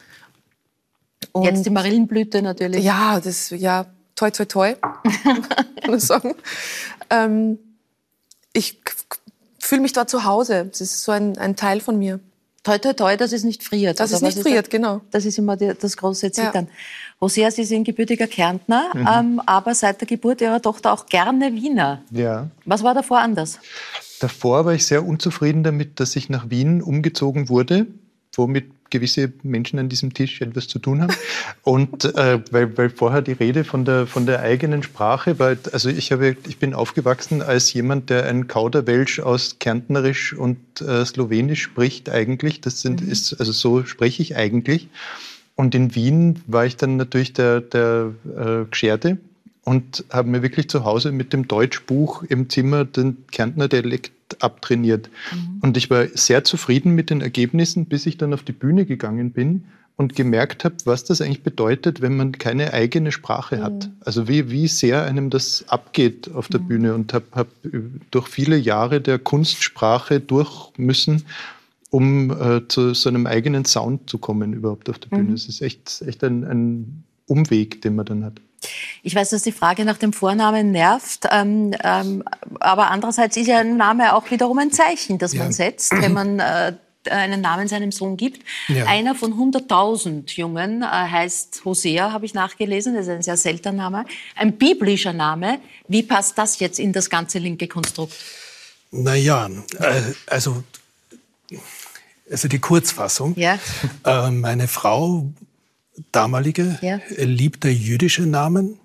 Und Jetzt die Marillenblüte natürlich. Ja, das, ja, toi, toi, toi, kann man sagen. Ähm, ich fühle mich dort zu Hause. Es ist so ein, ein Teil von mir. Toi, toi, toi, dass es nicht friert. Dass es nicht friert, ist, genau. Das ist immer die, das große Zittern. Ja. Hosea, Sie sind gebürtiger Kärntner, mhm. ähm, aber seit der Geburt Ihrer Tochter auch gerne Wiener. Ja. Was war davor anders? Davor war ich sehr unzufrieden damit, dass ich nach Wien umgezogen wurde, womit gewisse Menschen an diesem Tisch etwas zu tun haben. Und äh, weil, weil vorher die Rede von der, von der eigenen Sprache war, also ich, habe, ich bin aufgewachsen als jemand, der ein Kauderwelsch aus Kärntnerisch und äh, Slowenisch spricht eigentlich. Das sind, mhm. ist, also so spreche ich eigentlich. Und in Wien war ich dann natürlich der, der äh, Gescherte und habe mir wirklich zu Hause mit dem Deutschbuch im Zimmer den Kärntner Dialekt abtrainiert. Mhm. Und ich war sehr zufrieden mit den Ergebnissen, bis ich dann auf die Bühne gegangen bin und gemerkt habe, was das eigentlich bedeutet, wenn man keine eigene Sprache hat. Mhm. Also wie, wie sehr einem das abgeht auf der mhm. Bühne und habe hab durch viele Jahre der Kunstsprache durch müssen, um äh, zu so einem eigenen Sound zu kommen überhaupt auf der Bühne. Es mhm. ist echt, echt ein, ein Umweg, den man dann hat. Ich weiß, dass die Frage nach dem Vornamen nervt, ähm, ähm, aber andererseits ist ja ein Name auch wiederum ein Zeichen, das ja. man setzt, wenn man äh, einen Namen seinem Sohn gibt. Ja. Einer von 100.000 Jungen äh, heißt Hosea, habe ich nachgelesen. Das ist ein sehr seltener Name. Ein biblischer Name. Wie passt das jetzt in das ganze linke Konstrukt? Naja, äh, also, also die Kurzfassung. Ja. Äh, meine Frau damalige ja. liebte jüdische Namen.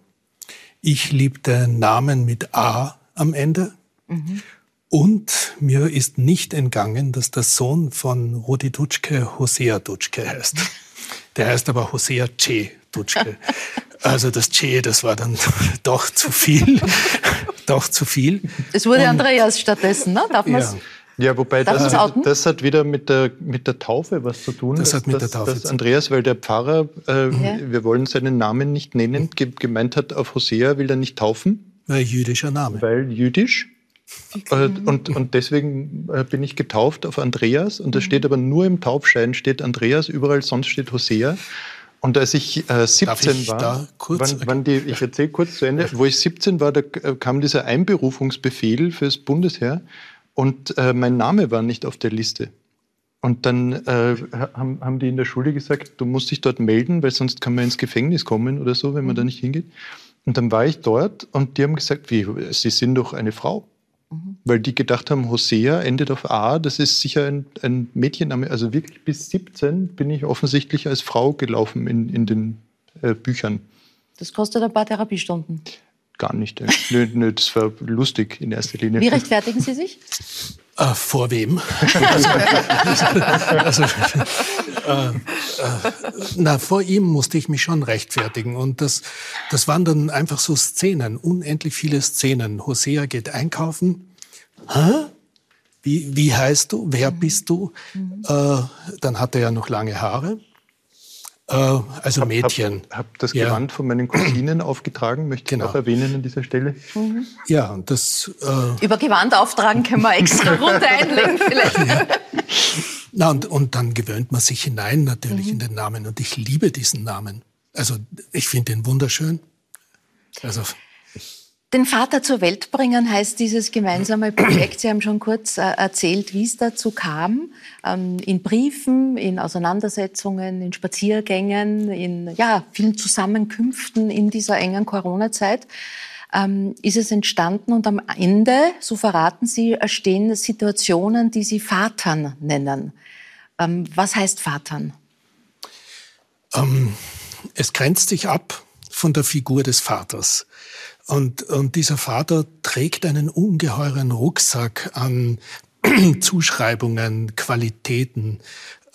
Ich liebte Namen mit A am Ende. Mhm. Und mir ist nicht entgangen, dass der Sohn von Rudi Dutschke Hosea Dutschke heißt. Der heißt aber Hosea C. Dutschke. Also das C, das war dann doch zu viel. doch zu viel. Es wurde Und, Andreas stattdessen, ne? Darf man ja. Ja, wobei das, das, hat wieder mit der, mit der Taufe was zu tun. Das hat mit der Taufe zu tun. Andreas, weil der Pfarrer, äh, ja. wir wollen seinen Namen nicht nennen, gemeint hat, auf Hosea will er nicht taufen. Weil jüdischer Name. Weil jüdisch. Äh, und, und deswegen äh, bin ich getauft auf Andreas. Und das mhm. steht aber nur im Taufschein, steht Andreas, überall sonst steht Hosea. Und als ich äh, 17 ich war, wann, wann die, ich erzähle kurz zu Ende, wo ich 17 war, da äh, kam dieser Einberufungsbefehl fürs Bundesheer und äh, mein Name war nicht auf der Liste. Und dann äh, haben, haben die in der Schule gesagt, du musst dich dort melden, weil sonst kann man ins Gefängnis kommen oder so, wenn man mhm. da nicht hingeht. Und dann war ich dort und die haben gesagt, wie, Sie sind doch eine Frau. Mhm. Weil die gedacht haben, Hosea endet auf A, das ist sicher ein, ein Mädchenname. Also wirklich bis 17 bin ich offensichtlich als Frau gelaufen in, in den äh, Büchern. Das kostet ein paar Therapiestunden gar nicht. nö, nö, das war lustig in erster Linie. Wie rechtfertigen Sie sich? Äh, vor wem? also, äh, äh, na, vor ihm musste ich mich schon rechtfertigen. Und das, das waren dann einfach so Szenen, unendlich viele Szenen. Hosea geht einkaufen. Hä? Wie, wie heißt du? Wer bist du? Mhm. Äh, dann hat er ja noch lange Haare. Äh, also hab, Mädchen. Ich habe hab das Gewand ja. von meinen Cousinen aufgetragen, möchte genau. ich auch erwähnen an dieser Stelle. Mhm. Ja, und das... Äh, Über Gewand auftragen können wir extra Runde einlegen vielleicht. Ja. Na, und, und dann gewöhnt man sich hinein natürlich mhm. in den Namen. Und ich liebe diesen Namen. Also ich finde ihn wunderschön. Also den Vater zur Welt bringen heißt dieses gemeinsame Projekt. Sie haben schon kurz äh, erzählt, wie es dazu kam. Ähm, in Briefen, in Auseinandersetzungen, in Spaziergängen, in ja, vielen Zusammenkünften in dieser engen Corona-Zeit ähm, ist es entstanden. Und am Ende, so verraten Sie, stehen Situationen, die Sie Vatern nennen. Ähm, was heißt Vatern? es grenzt sich ab von der Figur des Vaters. Und, und dieser Vater trägt einen ungeheuren Rucksack an Zuschreibungen, Qualitäten,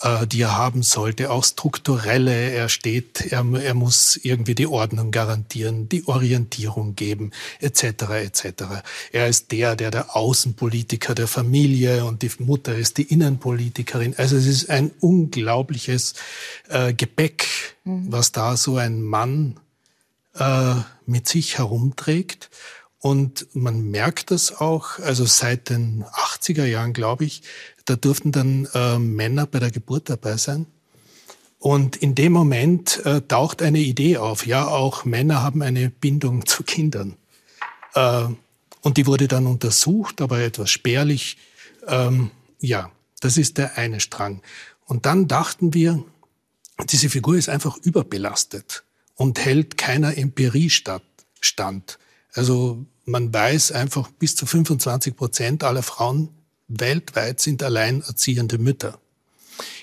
äh, die er haben sollte, auch strukturelle. Er steht, er, er muss irgendwie die Ordnung garantieren, die Orientierung geben, etc. etc. Er ist der, der der Außenpolitiker der Familie und die Mutter ist die Innenpolitikerin. Also es ist ein unglaubliches äh, Gebäck, mhm. was da so ein Mann äh, mit sich herumträgt. Und man merkt das auch, also seit den 80er Jahren, glaube ich, da durften dann äh, Männer bei der Geburt dabei sein. Und in dem Moment äh, taucht eine Idee auf. Ja, auch Männer haben eine Bindung zu Kindern. Äh, und die wurde dann untersucht, aber etwas spärlich. Ähm, ja, das ist der eine Strang. Und dann dachten wir, diese Figur ist einfach überbelastet und hält keiner Empirie statt, stand. Also man weiß einfach, bis zu 25 Prozent aller Frauen weltweit sind alleinerziehende Mütter.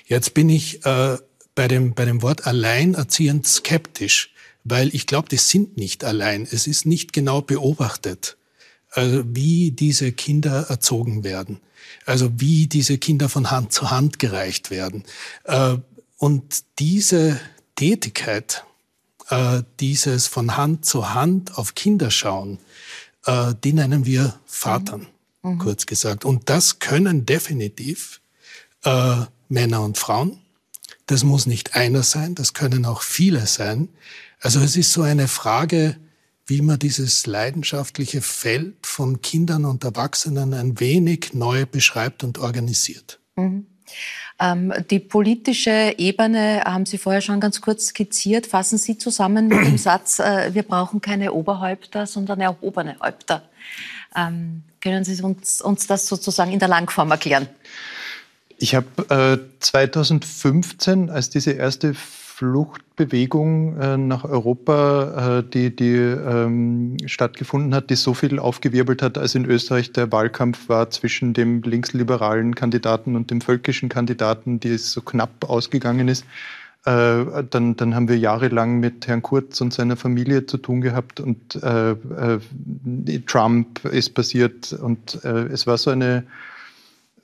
Jetzt bin ich äh, bei, dem, bei dem Wort alleinerziehend skeptisch, weil ich glaube, die sind nicht allein. Es ist nicht genau beobachtet, also wie diese Kinder erzogen werden. Also wie diese Kinder von Hand zu Hand gereicht werden. Äh, und diese Tätigkeit äh, dieses von Hand zu Hand auf Kinder schauen, äh, die nennen wir Vatern, mhm. mhm. kurz gesagt. Und das können definitiv äh, Männer und Frauen. Das muss nicht einer sein, das können auch viele sein. Also es ist so eine Frage, wie man dieses leidenschaftliche Feld von Kindern und Erwachsenen ein wenig neu beschreibt und organisiert. Mhm. Ähm, die politische Ebene haben Sie vorher schon ganz kurz skizziert. Fassen Sie zusammen mit dem Satz, äh, wir brauchen keine Oberhäupter, sondern erhobene Häupter. Ähm, können Sie uns, uns das sozusagen in der Langform erklären? Ich habe äh, 2015, als diese erste Fluchtbewegung äh, nach Europa, äh, die, die ähm, stattgefunden hat, die so viel aufgewirbelt hat, als in Österreich der Wahlkampf war zwischen dem linksliberalen Kandidaten und dem völkischen Kandidaten, die so knapp ausgegangen ist. Äh, dann, dann haben wir jahrelang mit Herrn Kurz und seiner Familie zu tun gehabt und äh, äh, Trump ist passiert und äh, es war so eine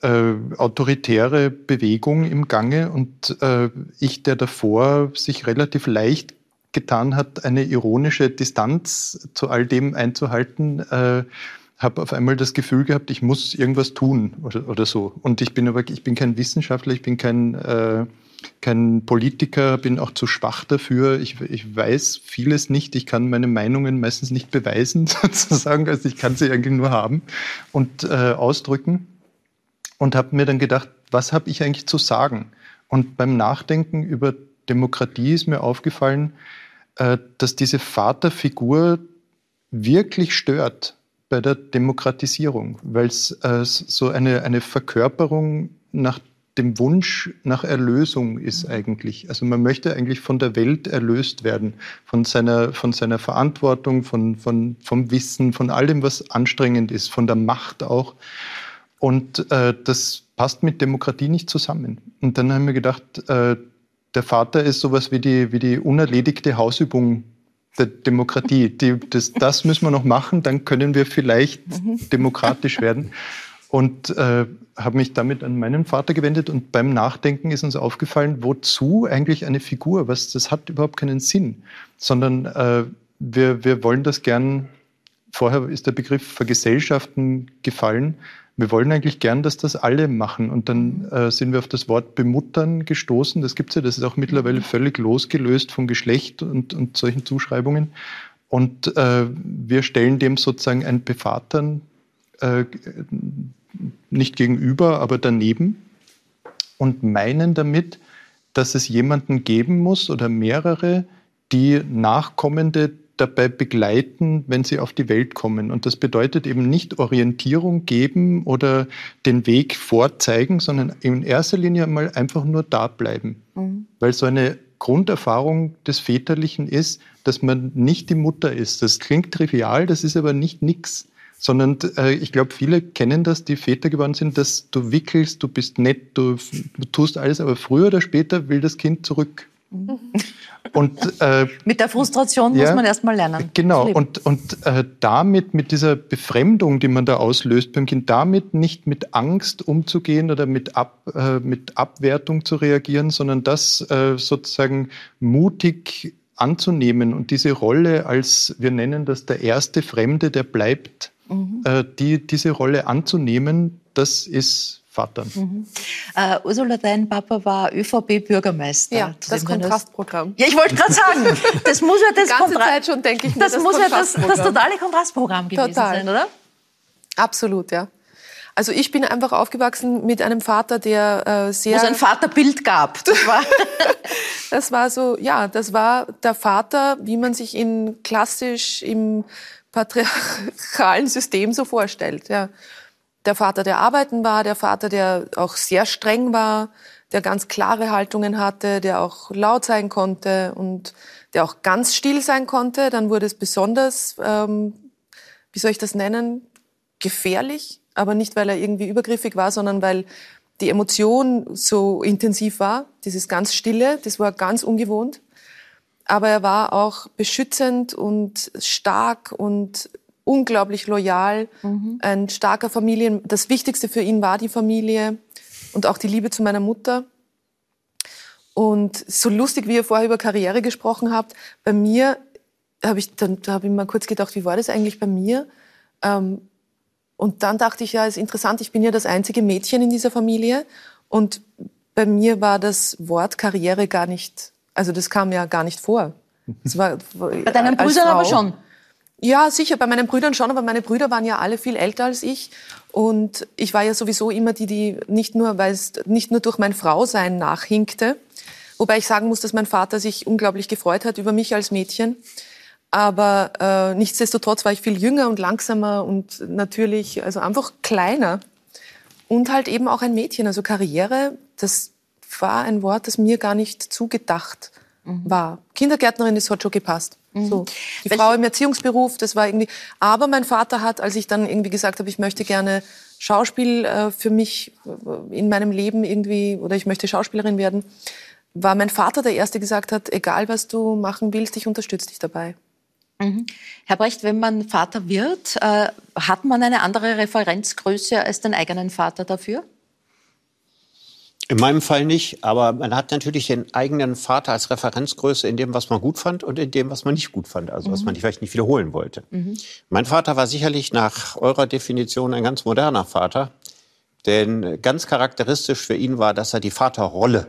äh, autoritäre Bewegung im Gange und äh, ich, der davor sich relativ leicht getan hat, eine ironische Distanz zu all dem einzuhalten, äh, habe auf einmal das Gefühl gehabt, ich muss irgendwas tun oder, oder so. Und ich bin aber, ich bin kein Wissenschaftler, ich bin kein, äh, kein Politiker, bin auch zu schwach dafür. Ich, ich weiß vieles nicht. Ich kann meine Meinungen meistens nicht beweisen, sozusagen. Also ich kann sie eigentlich nur haben und äh, ausdrücken und habe mir dann gedacht, was habe ich eigentlich zu sagen? Und beim Nachdenken über Demokratie ist mir aufgefallen, äh, dass diese Vaterfigur wirklich stört bei der Demokratisierung, weil es äh, so eine, eine Verkörperung nach dem Wunsch nach Erlösung ist eigentlich. Also man möchte eigentlich von der Welt erlöst werden, von seiner, von seiner Verantwortung, von, von, vom Wissen, von all dem, was anstrengend ist, von der Macht auch. Und äh, das passt mit Demokratie nicht zusammen. Und dann haben wir gedacht, äh, der Vater ist sowas wie die, wie die unerledigte Hausübung der Demokratie. Die, das, das müssen wir noch machen, dann können wir vielleicht demokratisch werden. Und äh, habe mich damit an meinen Vater gewendet und beim Nachdenken ist uns aufgefallen, wozu eigentlich eine Figur? Was, das hat überhaupt keinen Sinn, sondern äh, wir, wir wollen das gern, vorher ist der Begriff Vergesellschaften gefallen, wir wollen eigentlich gern, dass das alle machen. Und dann äh, sind wir auf das Wort bemuttern gestoßen. Das gibt es ja, das ist auch mittlerweile mhm. völlig losgelöst vom Geschlecht und, und solchen Zuschreibungen. Und äh, wir stellen dem sozusagen ein Bevatern äh, nicht gegenüber, aber daneben und meinen damit, dass es jemanden geben muss oder mehrere, die Nachkommende dabei begleiten, wenn sie auf die Welt kommen. Und das bedeutet eben nicht Orientierung geben oder den Weg vorzeigen, sondern in erster Linie mal einfach nur da bleiben. Mhm. Weil so eine Grunderfahrung des Väterlichen ist, dass man nicht die Mutter ist. Das klingt trivial, das ist aber nicht nix. Sondern äh, ich glaube, viele kennen das, die Väter geworden sind, dass du wickelst, du bist nett, du, du tust alles, aber früher oder später will das Kind zurück. Mhm. Und, äh, mit der Frustration ja, muss man erst mal lernen. Genau, und, und äh, damit, mit dieser Befremdung, die man da auslöst beim Kind, damit nicht mit Angst umzugehen oder mit, Ab, äh, mit Abwertung zu reagieren, sondern das äh, sozusagen mutig anzunehmen und diese Rolle als, wir nennen das der erste Fremde, der bleibt, mhm. Äh, die, diese Rolle anzunehmen, das ist Vater. Mhm. Uh, Ursula, dein Papa war ÖVP-Bürgermeister. Ja, das Kontrastprogramm. Ja, ich wollte gerade sagen, das muss ja das, Zeit schon, denke ich mir, das, das muss ja das, das totale Kontrastprogramm gewesen Total. sein, oder? Absolut, ja. Also ich bin einfach aufgewachsen mit einem Vater, der äh, sehr... Wo es ein Vaterbild gab. Das war, das war so, ja, das war der Vater, wie man sich ihn klassisch im patriarchalen System so vorstellt. Ja der Vater, der arbeiten war, der Vater, der auch sehr streng war, der ganz klare Haltungen hatte, der auch laut sein konnte und der auch ganz still sein konnte. Dann wurde es besonders, ähm, wie soll ich das nennen, gefährlich, aber nicht, weil er irgendwie übergriffig war, sondern weil die Emotion so intensiv war. Dieses ganz Stille, das war ganz ungewohnt. Aber er war auch beschützend und stark und unglaublich loyal, mhm. ein starker Familien. Das Wichtigste für ihn war die Familie und auch die Liebe zu meiner Mutter. Und so lustig, wie ihr vorher über Karriere gesprochen habt, bei mir habe ich dann da habe ich mal kurz gedacht, wie war das eigentlich bei mir? Ähm, und dann dachte ich, ja, ist interessant, ich bin ja das einzige Mädchen in dieser Familie und bei mir war das Wort Karriere gar nicht, also das kam ja gar nicht vor. War, bei deinen Brüdern aber schon. Ja, sicher, bei meinen Brüdern schon, aber meine Brüder waren ja alle viel älter als ich. Und ich war ja sowieso immer die, die nicht nur, weil es nicht nur durch mein Frausein nachhinkte, wobei ich sagen muss, dass mein Vater sich unglaublich gefreut hat über mich als Mädchen. Aber äh, nichtsdestotrotz war ich viel jünger und langsamer und natürlich, also einfach kleiner. Und halt eben auch ein Mädchen. Also Karriere, das war ein Wort, das mir gar nicht zugedacht mhm. war. Kindergärtnerin, das hat schon gepasst. Mhm. So. Die Welche? Frau im Erziehungsberuf, das war irgendwie. Aber mein Vater hat, als ich dann irgendwie gesagt habe, ich möchte gerne Schauspiel äh, für mich äh, in meinem Leben irgendwie oder ich möchte Schauspielerin werden, war mein Vater der Erste, der gesagt hat, egal was du machen willst, ich unterstütze dich dabei. Mhm. Herr Brecht, wenn man Vater wird, äh, hat man eine andere Referenzgröße als den eigenen Vater dafür? In meinem Fall nicht, aber man hat natürlich den eigenen Vater als Referenzgröße in dem, was man gut fand und in dem, was man nicht gut fand, also mhm. was man vielleicht nicht wiederholen wollte. Mhm. Mein Vater war sicherlich nach eurer Definition ein ganz moderner Vater, denn ganz charakteristisch für ihn war, dass er die Vaterrolle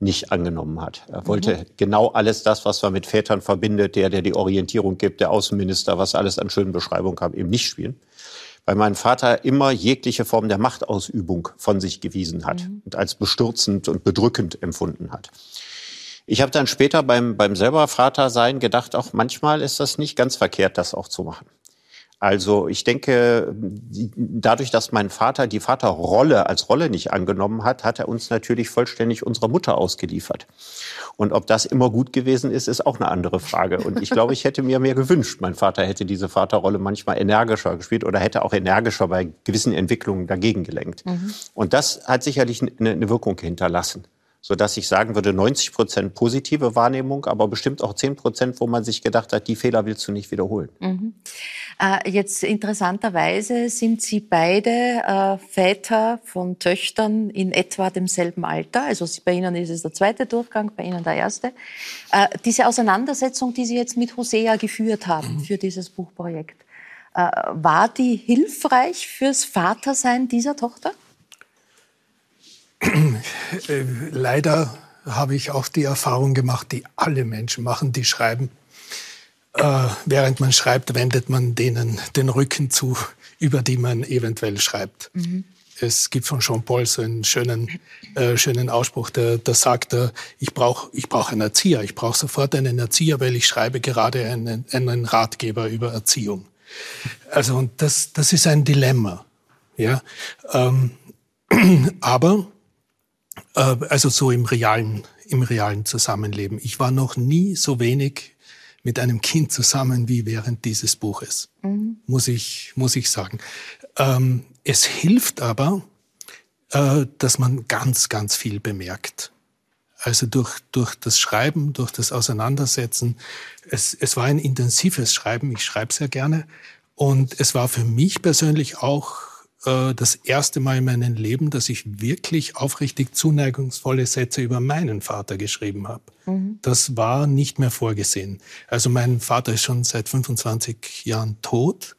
nicht angenommen hat. Er wollte mhm. genau alles das, was man mit Vätern verbindet, der, der die Orientierung gibt, der Außenminister, was alles an schönen Beschreibungen kam, eben nicht spielen weil mein Vater immer jegliche Form der Machtausübung von sich gewiesen hat mhm. und als bestürzend und bedrückend empfunden hat. Ich habe dann später beim, beim selber Vater sein gedacht, auch manchmal ist das nicht ganz verkehrt, das auch zu machen. Also ich denke, dadurch, dass mein Vater die Vaterrolle als Rolle nicht angenommen hat, hat er uns natürlich vollständig unserer Mutter ausgeliefert. Und ob das immer gut gewesen ist, ist auch eine andere Frage. Und ich glaube, ich hätte mir mehr gewünscht, mein Vater hätte diese Vaterrolle manchmal energischer gespielt oder hätte auch energischer bei gewissen Entwicklungen dagegen gelenkt. Mhm. Und das hat sicherlich eine, eine Wirkung hinterlassen so dass ich sagen würde, 90 Prozent positive Wahrnehmung, aber bestimmt auch 10 Prozent, wo man sich gedacht hat, die Fehler willst du nicht wiederholen. Mhm. Äh, jetzt interessanterweise sind Sie beide äh, Väter von Töchtern in etwa demselben Alter. Also bei Ihnen ist es der zweite Durchgang, bei Ihnen der erste. Äh, diese Auseinandersetzung, die Sie jetzt mit Hosea geführt haben mhm. für dieses Buchprojekt, äh, war die hilfreich fürs Vatersein dieser Tochter? Äh, leider habe ich auch die Erfahrung gemacht, die alle Menschen machen, die schreiben. Äh, während man schreibt, wendet man denen den Rücken zu, über die man eventuell schreibt. Mhm. Es gibt von Jean-Paul so einen schönen, äh, schönen Ausspruch, der, der sagt, äh, ich brauche ich brauch einen Erzieher, ich brauche sofort einen Erzieher, weil ich schreibe gerade einen, einen Ratgeber über Erziehung. Also und das, das ist ein Dilemma. Ja? Ähm, aber also so im realen, im realen Zusammenleben. Ich war noch nie so wenig mit einem Kind zusammen wie während dieses Buches, mhm. muss ich, muss ich sagen. Ähm, es hilft aber, äh, dass man ganz, ganz viel bemerkt. Also durch, durch das Schreiben, durch das Auseinandersetzen. Es, es war ein intensives Schreiben. Ich schreibe sehr gerne. Und es war für mich persönlich auch äh, das erste Mal in meinem Leben, dass ich wirklich aufrichtig zuneigungsvolle Sätze über meinen Vater geschrieben habe. Mhm. Das war nicht mehr vorgesehen. Also mein Vater ist schon seit 25 Jahren tot.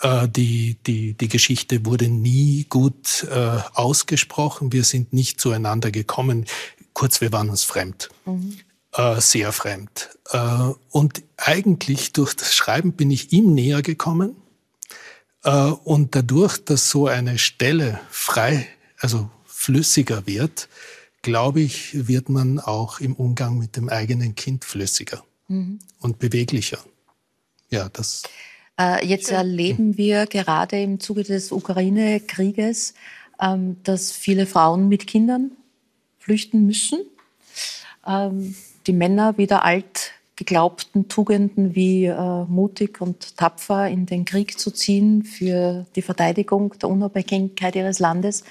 Äh, die, die, die Geschichte wurde nie gut äh, ausgesprochen. Wir sind nicht zueinander gekommen. Kurz, wir waren uns fremd. Mhm. Sehr fremd. Und eigentlich durch das Schreiben bin ich ihm näher gekommen und dadurch, dass so eine Stelle frei, also flüssiger wird, glaube ich, wird man auch im Umgang mit dem eigenen Kind flüssiger mhm. und beweglicher. Ja, das. Äh, jetzt erleben wir gerade im Zuge des Ukraine-Krieges, ähm, dass viele Frauen mit Kindern flüchten müssen. Ähm, die Männer wieder alt geglaubten Tugenden wie äh, mutig und tapfer in den Krieg zu ziehen für die Verteidigung der Unabhängigkeit ihres Landes,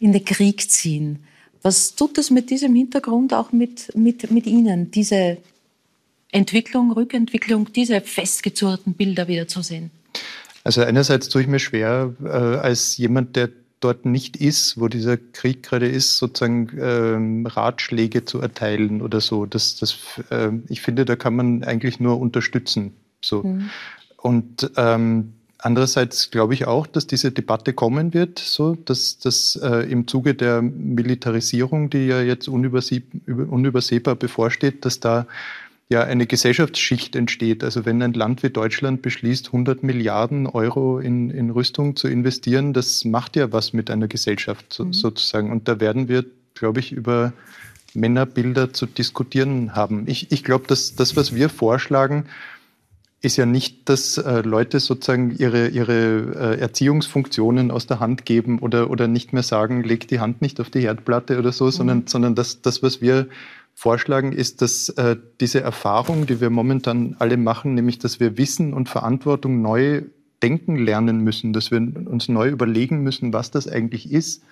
in den Krieg ziehen. Was tut das mit diesem Hintergrund auch mit, mit, mit Ihnen, diese Entwicklung, Rückentwicklung, diese festgezurrten Bilder wiederzusehen? Also einerseits tue ich mir schwer, äh, als jemand, der dort nicht ist, wo dieser Krieg gerade ist, sozusagen ähm, Ratschläge zu erteilen oder so. Das, das, äh, ich finde, da kann man eigentlich nur unterstützen. So. Mhm. Und ähm, andererseits glaube ich auch, dass diese Debatte kommen wird, so dass das äh, im Zuge der Militarisierung, die ja jetzt unübersehbar bevorsteht, dass da ja eine Gesellschaftsschicht entsteht. Also wenn ein Land wie Deutschland beschließt, 100 Milliarden Euro in, in Rüstung zu investieren, das macht ja was mit einer Gesellschaft so, mhm. sozusagen. Und da werden wir, glaube ich, über Männerbilder zu diskutieren haben. Ich, ich glaube, dass das, was wir vorschlagen, ist ja nicht, dass äh, Leute sozusagen ihre, ihre äh, Erziehungsfunktionen aus der Hand geben oder, oder nicht mehr sagen, leg die Hand nicht auf die Herdplatte oder so, mhm. sondern, sondern das, das, was wir vorschlagen, ist, dass äh, diese Erfahrung, die wir momentan alle machen, nämlich dass wir Wissen und Verantwortung neu denken lernen müssen, dass wir uns neu überlegen müssen, was das eigentlich ist,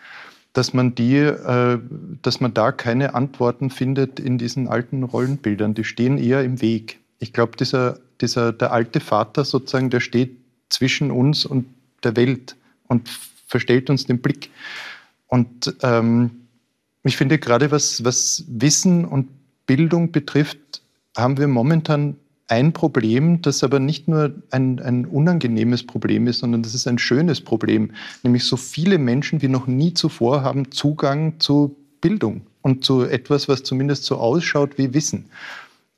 dass man die, äh, dass man da keine Antworten findet in diesen alten Rollenbildern. Die stehen eher im Weg. Ich glaube, dieser, dieser, der alte Vater sozusagen, der steht zwischen uns und der Welt und verstellt uns den Blick. Und ähm, ich finde gerade, was, was Wissen und Bildung betrifft, haben wir momentan ein Problem, das aber nicht nur ein, ein unangenehmes Problem ist, sondern das ist ein schönes Problem. Nämlich so viele Menschen wie noch nie zuvor haben Zugang zu Bildung und zu etwas, was zumindest so ausschaut wie Wissen.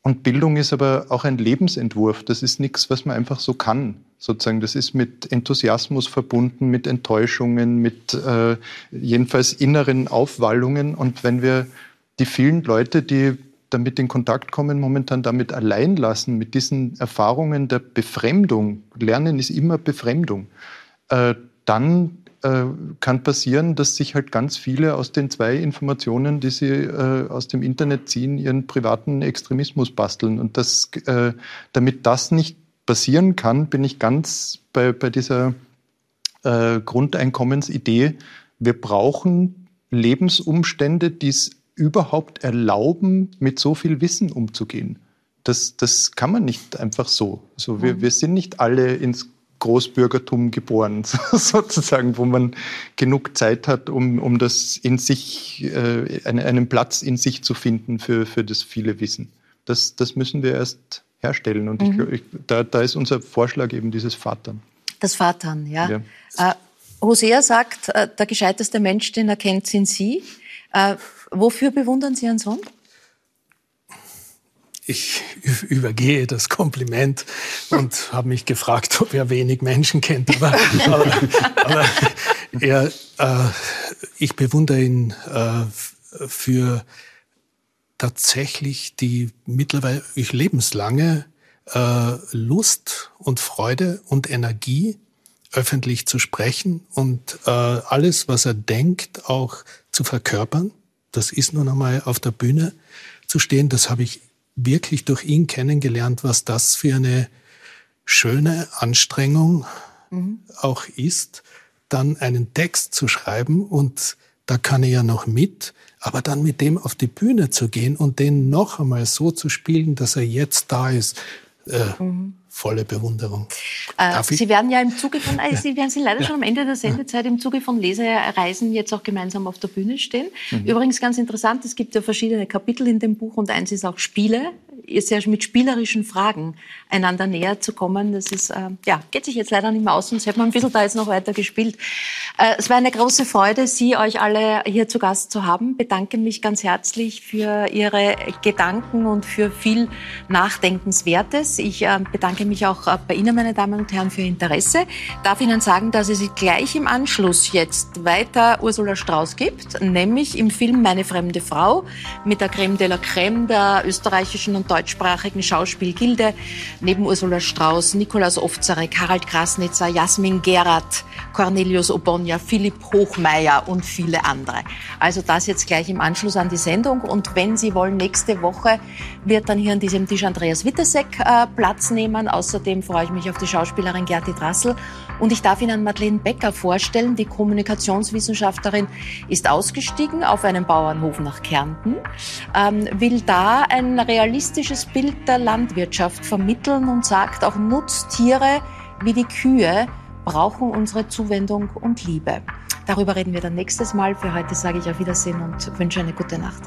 Und Bildung ist aber auch ein Lebensentwurf. Das ist nichts, was man einfach so kann. Sozusagen, das ist mit Enthusiasmus verbunden, mit Enttäuschungen, mit äh, jedenfalls inneren Aufwallungen. Und wenn wir die vielen Leute, die damit in Kontakt kommen, momentan damit allein lassen, mit diesen Erfahrungen der Befremdung, Lernen ist immer Befremdung, äh, dann äh, kann passieren, dass sich halt ganz viele aus den zwei Informationen, die sie äh, aus dem Internet ziehen, ihren privaten Extremismus basteln. Und das, äh, damit das nicht passieren kann, bin ich ganz bei, bei dieser äh, Grundeinkommensidee. Wir brauchen Lebensumstände, die es überhaupt erlauben, mit so viel Wissen umzugehen. Das, das kann man nicht einfach so. Also wir, mhm. wir sind nicht alle ins Großbürgertum geboren, sozusagen, wo man genug Zeit hat, um, um das in sich, äh, einen Platz in sich zu finden für, für das viele Wissen. Das, das müssen wir erst herstellen. Und mhm. ich, ich, da, da ist unser Vorschlag eben dieses Vatern. Das Vatern, ja. ja. Äh, Hosea sagt, äh, der gescheiteste Mensch, den er kennt, sind Sie. Äh, wofür bewundern Sie Ihren Sohn? Ich übergehe das Kompliment und habe mich gefragt, ob er wenig Menschen kennt. Aber, aber, aber er, äh, ich bewundere ihn äh, für tatsächlich die mittlerweile ich lebenslange äh, Lust und Freude und Energie, öffentlich zu sprechen und äh, alles, was er denkt, auch zu verkörpern. Das ist nun einmal auf der Bühne zu stehen. Das habe ich wirklich durch ihn kennengelernt, was das für eine schöne Anstrengung mhm. auch ist, dann einen Text zu schreiben und da kann er ja noch mit, aber dann mit dem auf die Bühne zu gehen und den noch einmal so zu spielen, dass er jetzt da ist. Äh, mhm volle Bewunderung. Äh, Sie werden ja im Zuge von, äh, Sie werden Sie leider ja. schon am Ende der Sendezeit im Zuge von Lesereisen jetzt auch gemeinsam auf der Bühne stehen. Mhm. Übrigens ganz interessant, es gibt ja verschiedene Kapitel in dem Buch und eins ist auch Spiele, ja mit spielerischen Fragen einander näher zu kommen. Das ist, äh, ja, geht sich jetzt leider nicht mehr aus, sonst hätte man ein bisschen da jetzt noch weiter gespielt. Äh, es war eine große Freude, Sie euch alle hier zu Gast zu haben. Bedanke mich ganz herzlich für Ihre Gedanken und für viel Nachdenkenswertes. Ich äh, bedanke mich auch äh, bei Ihnen, meine Damen und Herren, für Ihr Interesse. Darf Ihnen sagen, dass es gleich im Anschluss jetzt weiter Ursula Strauß gibt, nämlich im Film Meine fremde Frau mit der Creme de la Creme der österreichischen und deutschsprachigen Schauspielgilde. Neben Ursula Strauß, Nikolaus Ofzarek, Harald Krasnitzer, Jasmin Gerath, Cornelius Obonia, Philipp Hochmeier und viele andere. Also das jetzt gleich im Anschluss an die Sendung. Und wenn Sie wollen, nächste Woche wird dann hier an diesem Tisch Andreas Witteseck äh, Platz nehmen Außerdem freue ich mich auf die Schauspielerin Gerti Drassel. Und ich darf Ihnen Madeleine Becker vorstellen. Die Kommunikationswissenschaftlerin ist ausgestiegen auf einem Bauernhof nach Kärnten, ähm, will da ein realistisches Bild der Landwirtschaft vermitteln und sagt, auch Nutztiere wie die Kühe brauchen unsere Zuwendung und Liebe. Darüber reden wir dann nächstes Mal. Für heute sage ich auf Wiedersehen und wünsche eine gute Nacht.